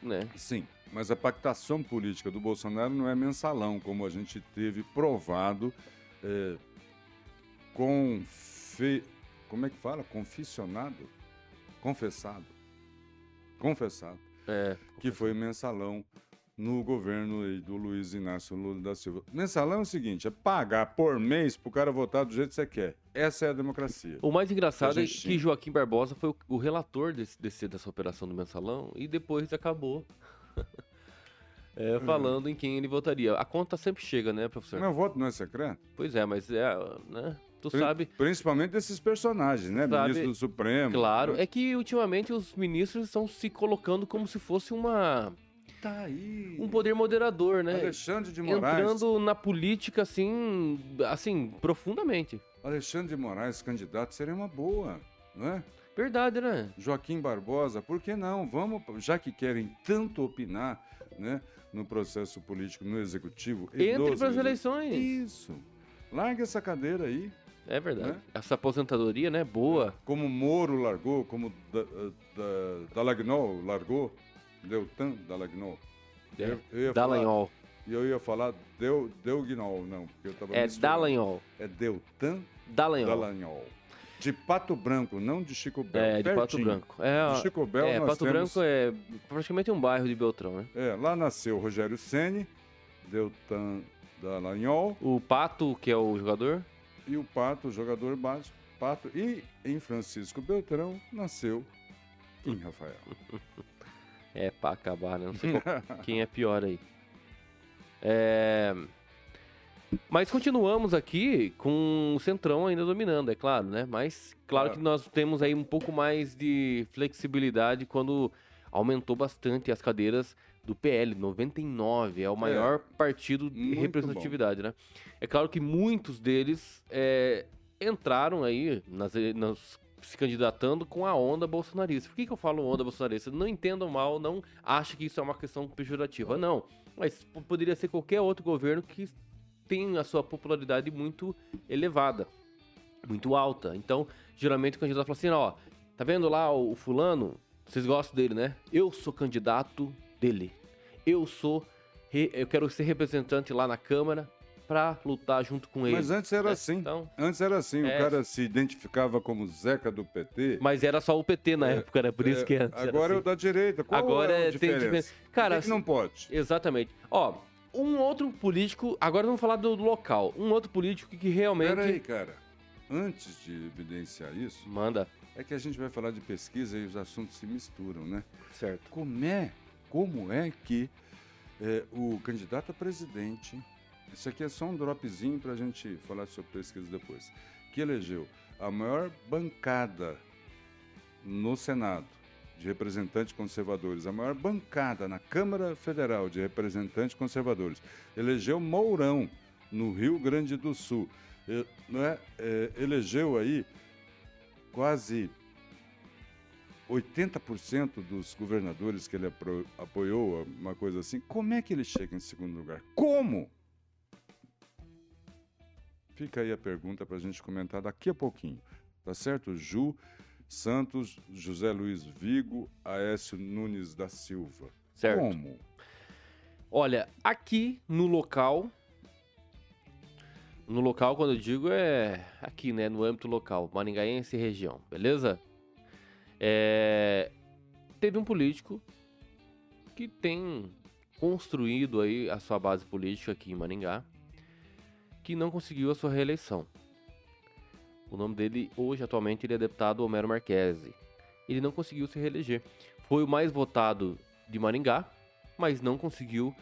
né? Sim, mas a pactação política do Bolsonaro não é mensalão, como a gente teve provado é, com. Fe... Como é que fala? Confissionado? Confessado. Confessado. É, que foi mensalão no governo do Luiz Inácio Lula da Silva. Mensalão é o seguinte, é pagar por mês pro cara votar do jeito que você quer. Essa é a democracia. O mais engraçado é que Joaquim Barbosa foi o, o relator desse, desse, dessa operação do mensalão e depois acabou é, falando uhum. em quem ele votaria. A conta sempre chega, né, professor? Meu voto não é secreto? Pois é, mas é, né? Tu Pri sabe. Principalmente desses personagens, né? Sabe, Ministro do Supremo. Claro, né? é que ultimamente os ministros estão se colocando como se fosse uma. Tá aí. Um poder moderador, né? Alexandre de Moraes. Entrando na política assim, assim, profundamente. Alexandre de Moraes, candidato, seria uma boa, né? Verdade, né? Joaquim Barbosa, por que não? Vamos, já que querem tanto opinar, né, no processo político, no executivo. Entre para as eleições. Isso. Larga essa cadeira aí. É verdade. Né? Essa aposentadoria, né? Boa. Como Moro largou, como da, da, Dalagnol largou, Deltan Dalagnol. É. Eu, eu Dallagnol. E eu ia falar Del, Delguinol, não, porque eu tava É Dallagnol. É Deltan Dallagnol. Dallagnol. De Pato Branco, não de Chico Bel. É, de Pertinho. Pato Branco. É, de Chico Bel, é, Pato temos... Branco é praticamente um bairro de Beltrão, né? É, lá nasceu Rogério Ceni, Deltan Dallagnol. O Pato, que é o jogador? e o Pato, jogador básico, Pato. E em Francisco Beltrão nasceu Kim Rafael. É pra acabar, né? Não sei qual, quem é pior aí. É... Mas continuamos aqui com o Centrão ainda dominando, é claro, né? Mas claro que nós temos aí um pouco mais de flexibilidade quando aumentou bastante as cadeiras do PL, 99, é o maior é, partido de representatividade, bom. né? É claro que muitos deles é, entraram aí nas, nas, se candidatando com a onda bolsonarista. Por que, que eu falo onda bolsonarista? Não entendam mal, não acho que isso é uma questão pejorativa, não. Mas poderia ser qualquer outro governo que tem a sua popularidade muito elevada, muito alta. Então, geralmente o candidato fala assim, ó, tá vendo lá o fulano? Vocês gostam dele, né? Eu sou candidato dele. Eu sou, eu quero ser representante lá na Câmara para lutar junto com ele. Mas antes era é, assim. Então, antes era assim, é, o cara se identificava como Zeca do PT. Mas era só o PT na é, época, era por isso que antes Agora é o da direita. Qual agora é a diferença? tem diferença. Cara, que, que não pode. Exatamente. Ó, um outro político, agora vamos falar do local. Um outro político que realmente Peraí, cara. Antes de evidenciar isso, manda. É que a gente vai falar de pesquisa e os assuntos se misturam, né? Certo. Como é como é que é, o candidato a presidente, isso aqui é só um dropzinho para a gente falar sobre pesquisa depois, que elegeu a maior bancada no Senado de representantes conservadores, a maior bancada na Câmara Federal de representantes conservadores, elegeu Mourão no Rio Grande do Sul, é, é elegeu aí quase 80% dos governadores que ele apoiou, uma coisa assim, como é que ele chega em segundo lugar? Como? Fica aí a pergunta para a gente comentar daqui a pouquinho. Tá certo? Ju Santos, José Luiz Vigo, Aécio Nunes da Silva. Certo. Como? Olha, aqui no local. No local, quando eu digo, é aqui, né? No âmbito local, Maringaense e região, beleza? É, teve um político que tem construído aí a sua base política aqui em Maringá, que não conseguiu a sua reeleição. O nome dele, hoje, atualmente, ele é deputado Homero Marquesi. Ele não conseguiu se reeleger. Foi o mais votado de Maringá, mas não conseguiu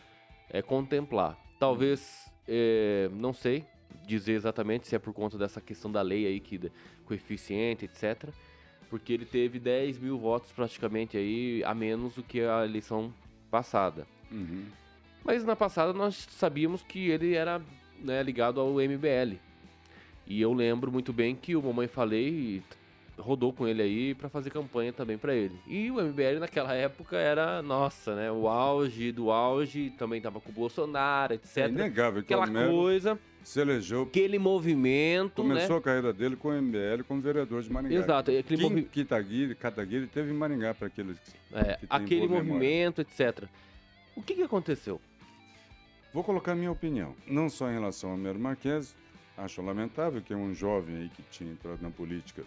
é, contemplar. Talvez, é, não sei dizer exatamente se é por conta dessa questão da lei aí, que coeficiente, etc porque ele teve 10 mil votos praticamente aí a menos do que a eleição passada. Uhum. Mas na passada nós sabíamos que ele era né, ligado ao MBL. E eu lembro muito bem que o Mamãe Falei rodou com ele aí para fazer campanha também para ele. E o MBL naquela época era, nossa, né, o auge do auge, também tava com o Bolsonaro, etc. É inegável que aquela coisa se elegeu. Aquele movimento. Começou né? a carreira dele com o MBL como vereador de Maringá. Exato. Aquele movi... Kitaguiri, Kataguiri teve em Maringá para aqueles. É, aquele movimento, etc. O que, que aconteceu? Vou colocar minha opinião. Não só em relação ao Mero Marques, acho lamentável que é um jovem aí que tinha entrado na política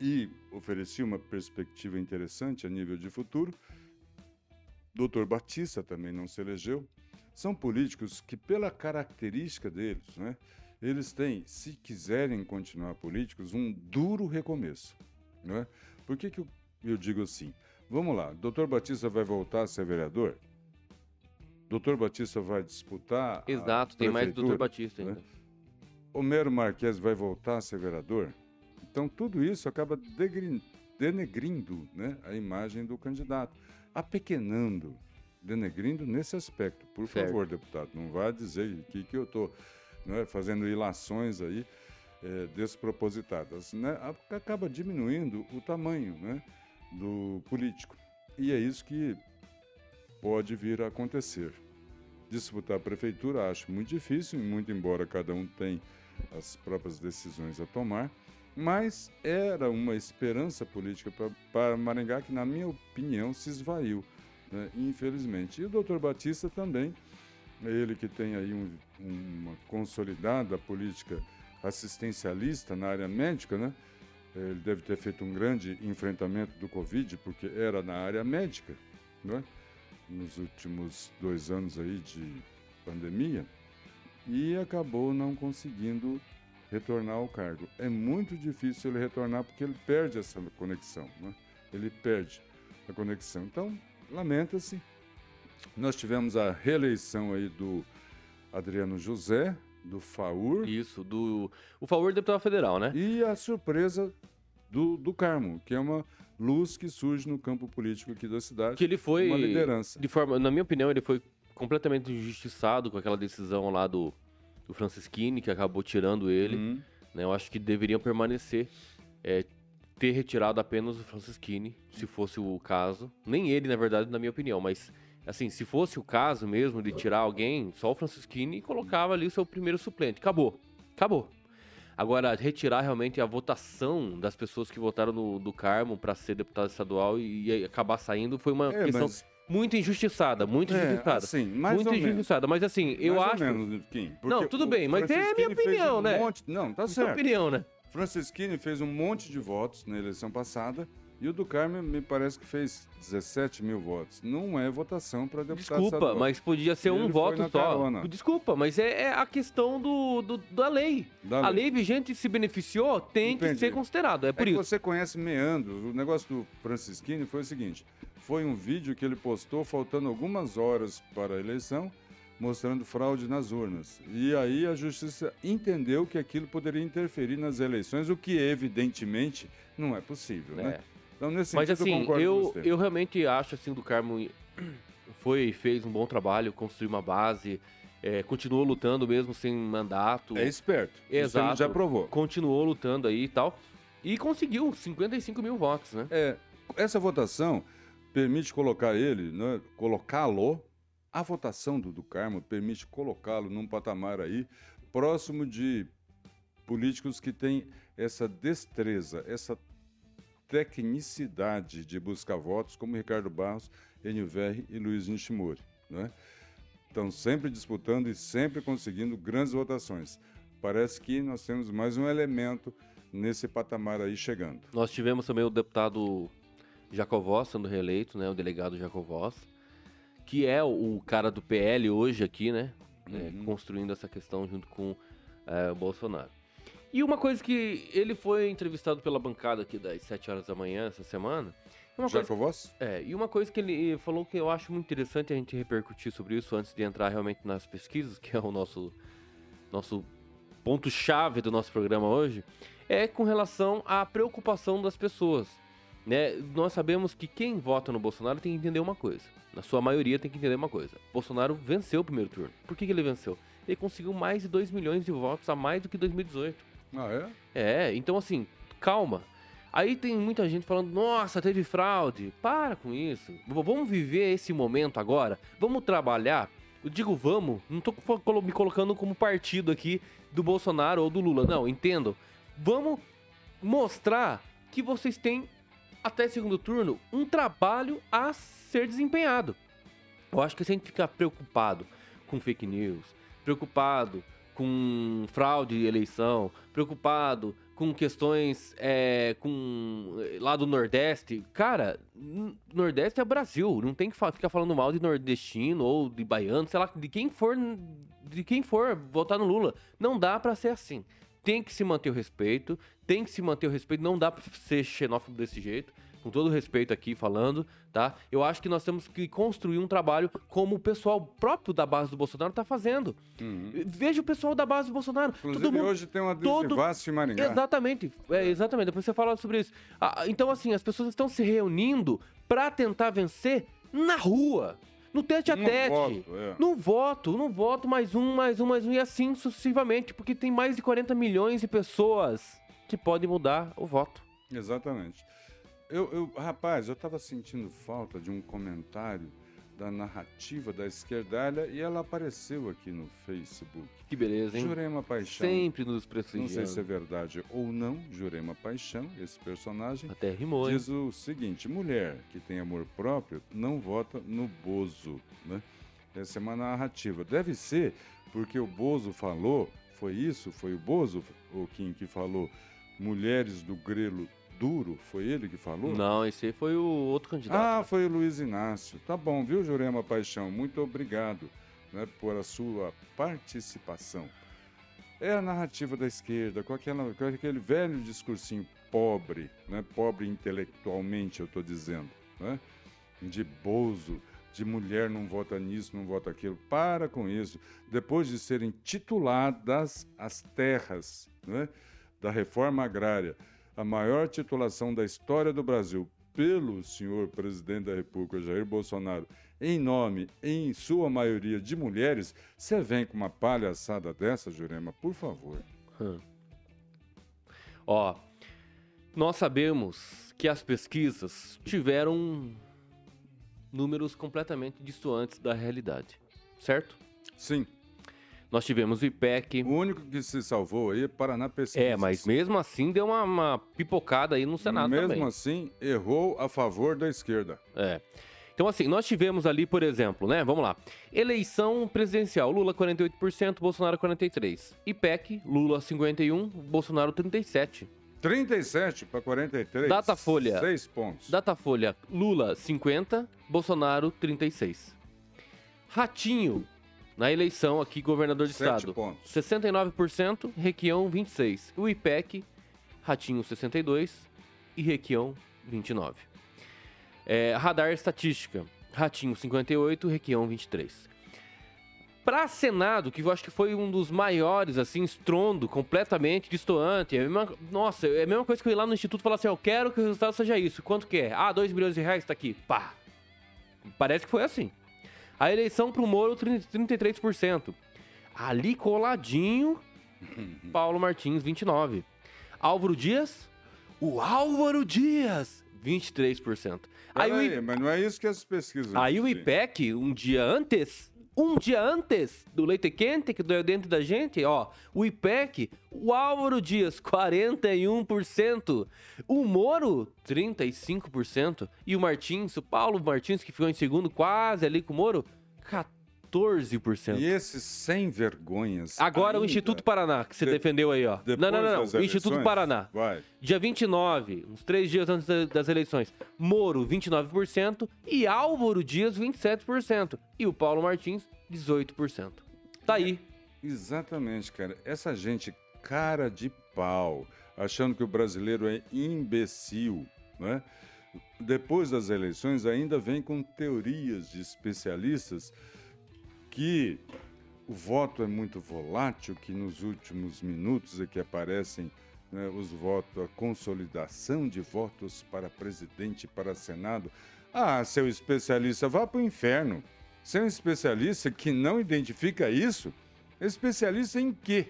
e oferecia uma perspectiva interessante a nível de futuro. Doutor Batista também não se elegeu. São políticos que, pela característica deles, né, eles têm, se quiserem continuar políticos, um duro recomeço. Não é? Por que, que eu, eu digo assim? Vamos lá, doutor Batista vai voltar a ser vereador? Doutor Batista vai disputar. Exato, tem mais doutor Batista né? ainda. Né? Homero Marques vai voltar a ser vereador? Então, tudo isso acaba denegrindo né, a imagem do candidato, apequenando denegrindo nesse aspecto. Por certo. favor, deputado, não vá dizer que, que eu estou né, fazendo ilações aí é, despropositadas. Né? Acaba diminuindo o tamanho né, do político. E é isso que pode vir a acontecer. Disputar a prefeitura acho muito difícil, muito embora cada um tenha as próprias decisões a tomar, mas era uma esperança política para Maringá que, na minha opinião, se esvaiu né, infelizmente. E o doutor Batista também, ele que tem aí um, uma consolidada política assistencialista na área médica, né? Ele deve ter feito um grande enfrentamento do Covid, porque era na área médica, né? Nos últimos dois anos aí de pandemia, e acabou não conseguindo retornar ao cargo. É muito difícil ele retornar porque ele perde essa conexão, né? ele perde a conexão. Então, lamenta-se. Nós tivemos a reeleição aí do Adriano José, do FAUR. Isso, do. O FAUR é deputado federal, né? E a surpresa do, do Carmo, que é uma luz que surge no campo político aqui da cidade. Que ele foi. Uma liderança. De forma, na minha opinião, ele foi completamente injustiçado com aquela decisão lá do, do Francisquini, que acabou tirando ele. Uhum. Né? Eu acho que deveriam permanecer. É, ter retirado apenas o Francisquini, se fosse o caso. Nem ele, na verdade, na minha opinião, mas assim, se fosse o caso mesmo de tirar alguém, só o Francisquini colocava ali o seu primeiro suplente. Acabou. Acabou. Agora, retirar realmente a votação das pessoas que votaram no, do Carmo para ser deputado estadual e, e, acabar saindo foi uma é, questão mas... muito injustiçada, muito é, injustiçada. Assim, mais muito injustiçada, mas assim, mais eu acho. Menos, Kim, não, tudo bem, mas é a minha opinião, um né? Monte... Não, tá certo. Minha opinião, né? Francisquini fez um monte de votos na eleição passada e o do Carmo me parece que fez 17 mil votos. Não é votação para deputado Desculpa, estadual. mas podia ser um voto só. Carona. Desculpa, mas é, é, a questão do, do da lei. Da a lei. vigente se beneficiou, tem Entendi. que ser considerado. É por é isso. você conhece meandros. O negócio do Francisquini foi o seguinte: foi um vídeo que ele postou faltando algumas horas para a eleição mostrando fraude nas urnas. E aí a justiça entendeu que aquilo poderia interferir nas eleições, o que evidentemente não é possível, né? é. né? Então nesse Mas assim, eu, eu, eu realmente acho assim do Carmo foi fez um bom trabalho, construiu uma base, é, continuou lutando mesmo sem mandato. É esperto. Exato. Já provou. Continuou lutando aí e tal. E conseguiu 55 mil votos, né? É, essa votação permite colocar ele, né, colocá-lo a votação do, do Carmo permite colocá-lo num patamar aí próximo de políticos que têm essa destreza, essa tecnicidade de buscar votos, como Ricardo Barros, Enio Verri e Luiz Nishimori. Né? Estão sempre disputando e sempre conseguindo grandes votações. Parece que nós temos mais um elemento nesse patamar aí chegando. Nós tivemos também o deputado Jacovós sendo reeleito, né, o delegado Jacovós que é o cara do PL hoje aqui, né? É, uhum. É, construindo essa questão junto com é, o Bolsonaro. E uma coisa que ele foi entrevistado pela bancada aqui das 7 horas da manhã essa semana. Uma Já coisa, voz? É, e uma coisa que ele falou que eu acho muito interessante a gente repercutir sobre isso antes de entrar realmente nas pesquisas, que é o nosso, nosso ponto-chave do nosso programa hoje, é com relação à preocupação das pessoas. Né? Nós sabemos que quem vota no Bolsonaro tem que entender uma coisa na sua maioria, tem que entender uma coisa. Bolsonaro venceu o primeiro turno. Por que, que ele venceu? Ele conseguiu mais de 2 milhões de votos a mais do que 2018. Ah, é? É, então assim, calma. Aí tem muita gente falando, nossa, teve fraude. Para com isso. Vamos viver esse momento agora. Vamos trabalhar. Eu digo vamos, não tô me colocando como partido aqui do Bolsonaro ou do Lula. Não, entendo. Vamos mostrar que vocês têm, até segundo turno, um trabalho a ser desempenhado. Eu acho que se a gente ficar preocupado com fake news, preocupado com fraude de eleição, preocupado com questões é, com lá do Nordeste, cara, Nordeste é Brasil, não tem que ficar falando mal de nordestino ou de baiano, sei lá, de quem for, de quem for votar no Lula. Não dá pra ser assim. Tem que se manter o respeito, tem que se manter o respeito, não dá pra ser xenófobo desse jeito. Com todo o respeito aqui falando, tá? Eu acho que nós temos que construir um trabalho como o pessoal próprio da base do Bolsonaro tá fazendo. Veja o pessoal da base do Bolsonaro. Inclusive, todo mundo hoje tem uma todo- em Maringá. Exatamente, é, exatamente. Depois você fala sobre isso. Ah, então, assim, as pessoas estão se reunindo pra tentar vencer na rua, no tete a No tete. voto, é. No voto, no voto, mais um, mais um, mais um, e assim sucessivamente, porque tem mais de 40 milhões de pessoas que podem mudar o voto. Exatamente. Eu, eu- rapaz, eu estava sentindo falta de um comentário da narrativa da esquerdalha e ela apareceu aqui no Facebook. Que beleza, hein? Jurema Paixão. Sempre nos Não sei prestigiando. se é verdade ou não, Jurema Paixão, esse personagem, Até rimou, hein? diz o seguinte: mulher que tem amor próprio não vota no Bozo. Né? Essa é uma narrativa. Deve ser porque o Bozo falou, foi isso? Foi o Bozo, o Kim, que falou mulheres do grelo duro? Foi ele que falou? Não, esse aí foi o outro candidato. Ah, foi o Luiz Inácio. Tá bom, viu, Jurema Paixão? Muito obrigado né, por a sua participação. É a narrativa da esquerda, com, aquela, com aquele velho discursinho pobre, né, pobre intelectualmente, eu estou dizendo, né, de bozo, de mulher não vota nisso, não vota aquilo. Para com isso. Depois de serem tituladas as terras né, da reforma agrária, a maior titulação da história do Brasil pelo senhor presidente da República, Jair Bolsonaro, em nome, em sua maioria, de mulheres, você vem com uma palhaçada dessa, Jurema? Por favor. Hum. Ó, nós sabemos que as pesquisas tiveram números completamente distantes da realidade, certo? Sim, Nós tivemos o IPEC. o único que se salvou aí é Paraná Pesquisa. É, mas mesmo assim deu uma, uma pipocada aí no Senado Mesmo também. assim, errou a favor da esquerda. É. Então, assim, nós tivemos ali, por exemplo, né? Vamos lá. Eleição presidencial, Lula 48%, Bolsonaro 43%. IPEC, Lula 51%, Bolsonaro 37%. 37 para 43. Datafolha. 6 pontos. Datafolha, Lula 50, Bolsonaro 36. Ratinho, na eleição aqui, governador de Sete estado. pontos. 69%, Requião 26. O IPEC, Ratinho 62 e Requião 29. É, radar estatística, Ratinho 58, Requião 23. Para Senado, que eu acho que foi um dos maiores, assim, estrondo, completamente distoante. É mesma- nossa, é a mesma coisa que eu ir lá no instituto e falar assim: eu quero que o resultado seja isso. Quanto que é? Ah, 2 milhões de reais, tá aqui. Pá. Parece que foi assim. A eleição pro Moro, 30 33%. Ali coladinho, Paulo Martins, 29%. Álvaro Dias? O Álvaro Dias, 23%. Aí, o, I- aí, mas não é isso que as pesquisas aí o. IPEC, um dia antes, um dia antes do leite quente que doeu dentro da gente, ó, o IPEC, o Álvaro Dias, 41%, o Moro, 35%, e o Martins, o Paulo Martins, que ficou em segundo, quase ali com o Moro, 14%. E esses sem vergonhas. Agora o Instituto Paraná, que você de- defendeu aí, ó. Não, não, não, não. O Instituto Paraná. Vai. Dia 29, uns três dias antes da- das eleições, Moro, 29% e Álvaro Dias, 27%. E o Paulo Martins, 18%. Tá aí. Exatamente, cara. Essa gente cara de pau, achando que o brasileiro é imbecil, né? Depois das eleições ainda vem com teorias de especialistas que o voto é muito volátil, que nos últimos minutos é que aparecem né, os votos, a consolidação de votos para presidente para senado. Ah, seu especialista, vá para o inferno. Você é um especialista que não identifica isso? Especialista em quê?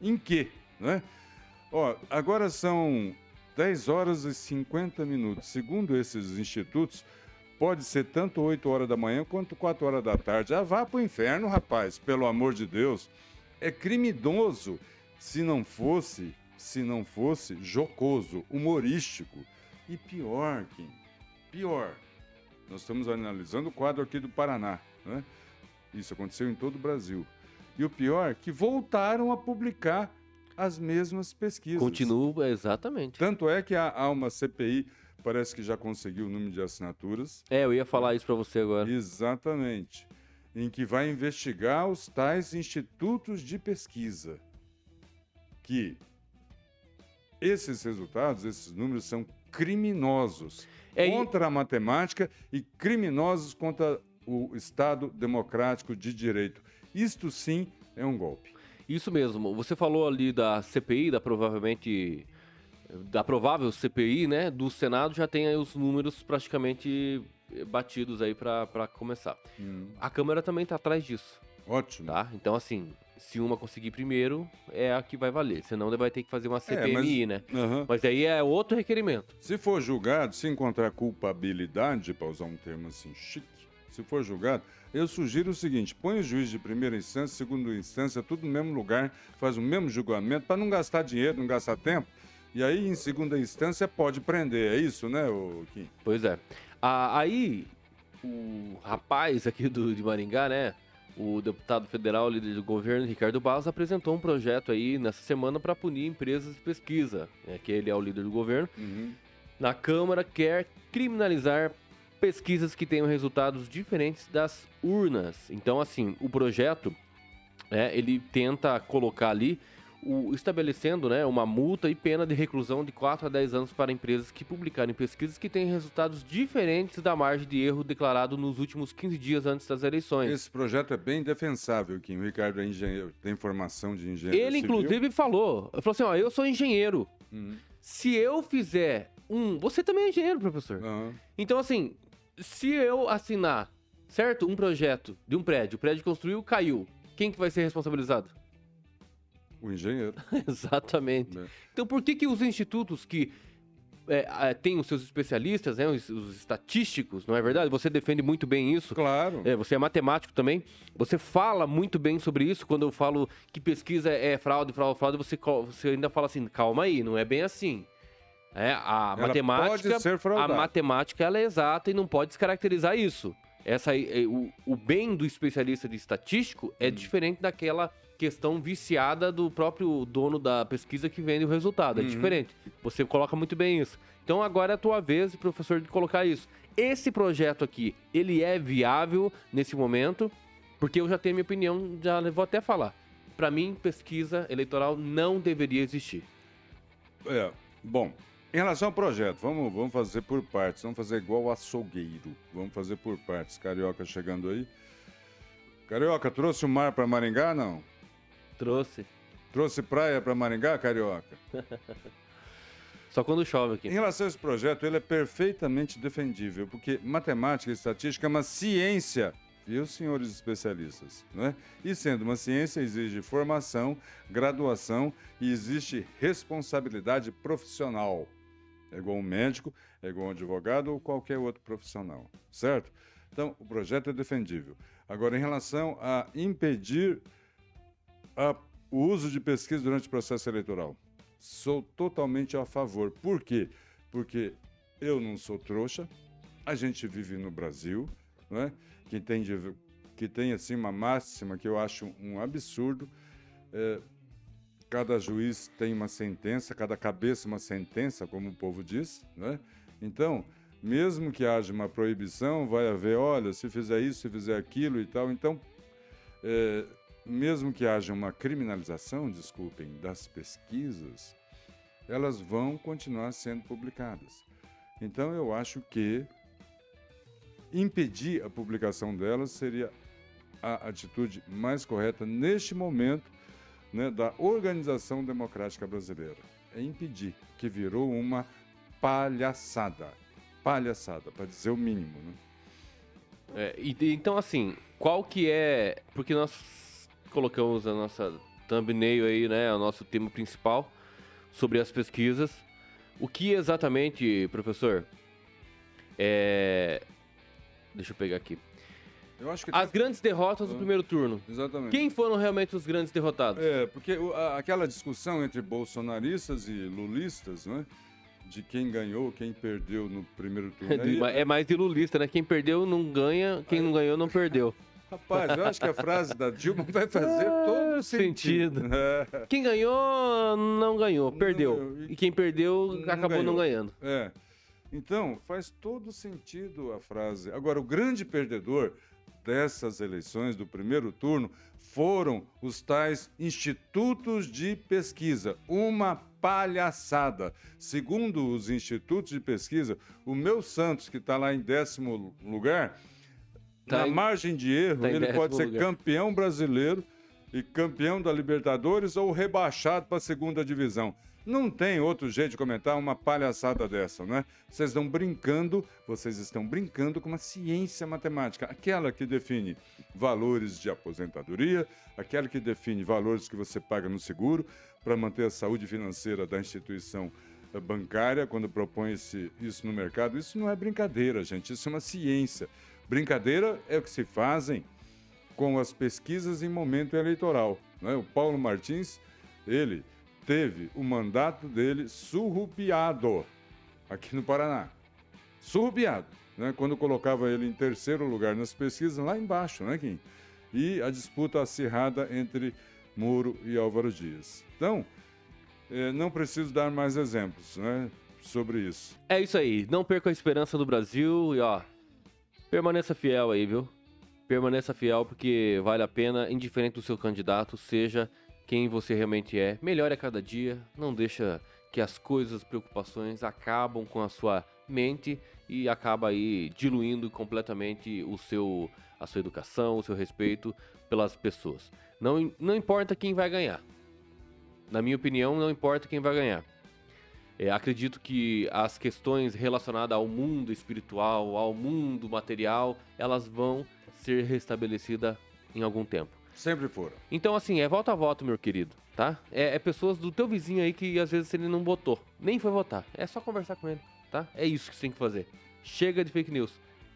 Em quê? Né? Ó, agora são 10 horas e 50 minutos. Segundo esses institutos, pode ser tanto 8 horas da manhã quanto 4 horas da tarde. Ah, vá pro inferno, rapaz, pelo amor de Deus. É criminoso se não fosse, se não fosse jocoso, humorístico. E pior, Kim, pior. Nós estamos analisando o quadro aqui do Paraná, né? Isso aconteceu em todo o Brasil. E o pior, que voltaram a publicar as mesmas pesquisas. Continua, exatamente. Tanto é que há, há uma CPI, parece que já conseguiu o número de assinaturas. É, eu ia falar isso para você agora. Exatamente. Em que vai investigar os tais institutos de pesquisa. Que esses resultados, esses números são criminosos é, contra a matemática e criminosos contra o Estado democrático de direito. Isto sim é um golpe. Isso mesmo. Você falou ali da CPI, da provavelmente da provável CPI, né, do Senado já tem aí os números praticamente batidos aí para começar. Hum. A Câmara também está atrás disso. Ótimo. Tá? Então assim, se uma conseguir primeiro, é a que vai valer. Senão vai ter que fazer uma CPMI, é, mas, né? Uhum. Mas aí é outro requerimento. Se for julgado, se encontrar culpabilidade, para usar um termo assim chique, se for julgado, eu sugiro o seguinte: põe o juiz de primeira instância, segunda instância, tudo no mesmo lugar, faz o mesmo julgamento, para não gastar dinheiro, não gastar tempo. E aí, em segunda instância, pode prender. É isso, né, Kim? Pois é. Ah, aí, o rapaz aqui do, de Maringá, né? O deputado federal, líder do governo, Ricardo Barros, apresentou um projeto aí nessa semana para punir empresas de pesquisa, né, que ele é o líder do governo. Uhum. Na Câmara, quer criminalizar pesquisas que tenham resultados diferentes das urnas. Então, assim, o projeto, é, ele tenta colocar ali o, estabelecendo né, uma multa e pena de reclusão de 4 a 10 anos para empresas que publicarem pesquisas que têm resultados diferentes da margem de erro declarado nos últimos 15 dias antes das eleições. Esse projeto é bem defensável, Kim. O Ricardo é engenheiro, tem formação de engenheiro. Ele, civil. inclusive, falou: falou assim: ó, eu sou engenheiro. Uhum. Se eu fizer um. Você também é engenheiro, professor. Uhum. Então, assim, se eu assinar, certo? Um projeto de um prédio, o prédio construiu, caiu. Quem que vai ser responsabilizado? O engenheiro. Exatamente. É. Então, por que, que os institutos que é, têm os seus especialistas, né, os, os, estatísticos, não é verdade? Você defende muito bem isso. Claro. É, você é matemático também. Você fala muito bem sobre isso. Quando eu falo que pesquisa é fraude, fraude, fraude, você, você ainda fala assim, calma aí, não é bem assim. É, a ela matemática, a matemática ela é exata e não pode descaracterizar isso. Essa, o, o bem do especialista de estatístico é hum. diferente daquela questão viciada do próprio dono da pesquisa que vende o resultado. É uhum. diferente. Você coloca muito bem isso. Então agora é a tua vez, professor, de colocar isso. Esse projeto aqui, ele é viável nesse momento, porque eu já tenho minha opinião, já vou até falar. Para mim, pesquisa eleitoral não deveria existir. É, bom, em relação ao projeto, vamos, vamos fazer por partes, vamos fazer igual o açougueiro. Vamos fazer por partes. Carioca chegando aí. Carioca, trouxe o mar para Maringá, não? Trouxe. Trouxe praia para Maringá, Carioca? Só quando chove aqui. Em relação a esse projeto, ele é perfeitamente defendível, porque matemática e estatística é uma ciência, viu, senhores especialistas? Não é? E sendo uma ciência, exige formação, graduação e existe responsabilidade profissional. É igual um médico, é igual um advogado ou qualquer outro profissional, certo? Então, o projeto é defendível. Agora, em relação a impedir a, o uso de pesquisa durante o processo eleitoral. Sou totalmente a favor. Por quê? Porque eu não sou trouxa, a gente vive no Brasil, não é? que, tem, que tem assim, uma máxima que eu acho um absurdo. É, cada juiz tem uma sentença, cada cabeça uma sentença, como o povo diz. Né? Então, mesmo que haja uma proibição, vai haver, olha, se fizer isso, se fizer aquilo e tal. Então, é, mesmo que haja uma criminalização, desculpem, das pesquisas, elas vão continuar sendo publicadas. Então eu acho que impedir a publicação delas seria a atitude mais correta neste momento né, da organização democrática brasileira. É impedir, que virou uma palhaçada. Palhaçada, para dizer o mínimo. Né? É, então, assim, qual que é. Porque nós colocamos a nossa thumbnail aí, né, o nosso tema principal sobre as pesquisas. O que exatamente, professor? É... Deixa eu pegar aqui. Eu acho que As grandes derrotas do Ah. primeiro turno. Exatamente. Quem foram realmente os grandes derrotados? É, porque o- a- aquela discussão entre bolsonaristas e lulistas, né? De quem ganhou, quem perdeu no primeiro turno. Aí, É mais de lulista, né? Quem perdeu não ganha, quem não ganhou não perdeu. rapaz, eu acho que a frase da Dilma vai fazer Ah, todo sentido. sentido. É, Quem ganhou, não ganhou, Não perdeu. ganhou. E quem perdeu, Não acabou não ganhou. ganhando. é. Então, faz todo sentido a frase. Agora, o grande perdedor dessas eleições do primeiro turno foram os tais institutos de pesquisa. Uma palhaçada. Segundo os institutos de pesquisa, o meu Santos, que está lá em décimo lugar, Tá na em- margem de erro, tá ele pode ser lugar. campeão brasileiro e campeão da Libertadores ou rebaixado para a segunda divisão. Não tem outro jeito de comentar uma palhaçada dessa, né? Vocês estão brincando, vocês estão brincando com uma ciência matemática, aquela que define valores de aposentadoria, aquela que define valores que você paga no seguro para manter a saúde financeira da instituição eh, bancária quando propõe isso no mercado. Isso não é brincadeira, gente, isso é uma ciência. Brincadeira é o que se fazem com as pesquisas em momento eleitoral. né? O Paulo Martins, ele teve o mandato dele surrupiado aqui no Paraná. Surrupiado, né? quando colocava ele em terceiro lugar nas pesquisas, lá embaixo, né, Kim? E a disputa acirrada entre Moro e Álvaro Dias. Então, eh, não preciso dar mais exemplos né, sobre isso. É isso aí. Não perca a esperança do Brasil e ó, permaneça fiel aí, viu? Permaneça fiel porque vale a pena, indiferente do seu candidato, seja quem você realmente é. Melhore a cada dia, não deixa que as coisas, as preocupações acabam com a sua mente e acaba aí diluindo completamente o seu a sua educação, o seu respeito pelas pessoas. Não, não importa quem vai ganhar. Na minha opinião, não importa quem vai ganhar. É, acredito que as questões relacionadas ao mundo espiritual, ao mundo material, elas vão ser restabelecidas em algum tempo. Sempre foram. Então, assim, é voto a voto, meu querido, tá? É, é pessoas do teu vizinho aí que às vezes ele não votou, nem foi votar. É só conversar com ele, tá? É isso que você tem que fazer. Chega de fake news.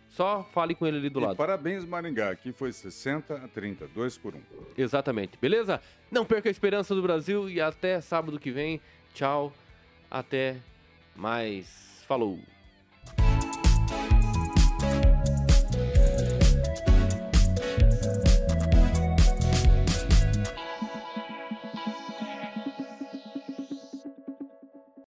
Só fale com ele ali do E lado. parabéns, Maringá. Aqui foi 60 a 30, 2 por 1. Exatamente, beleza? Não perca a esperança do Brasil e até sábado que vem. Tchau. Até mais. Falou.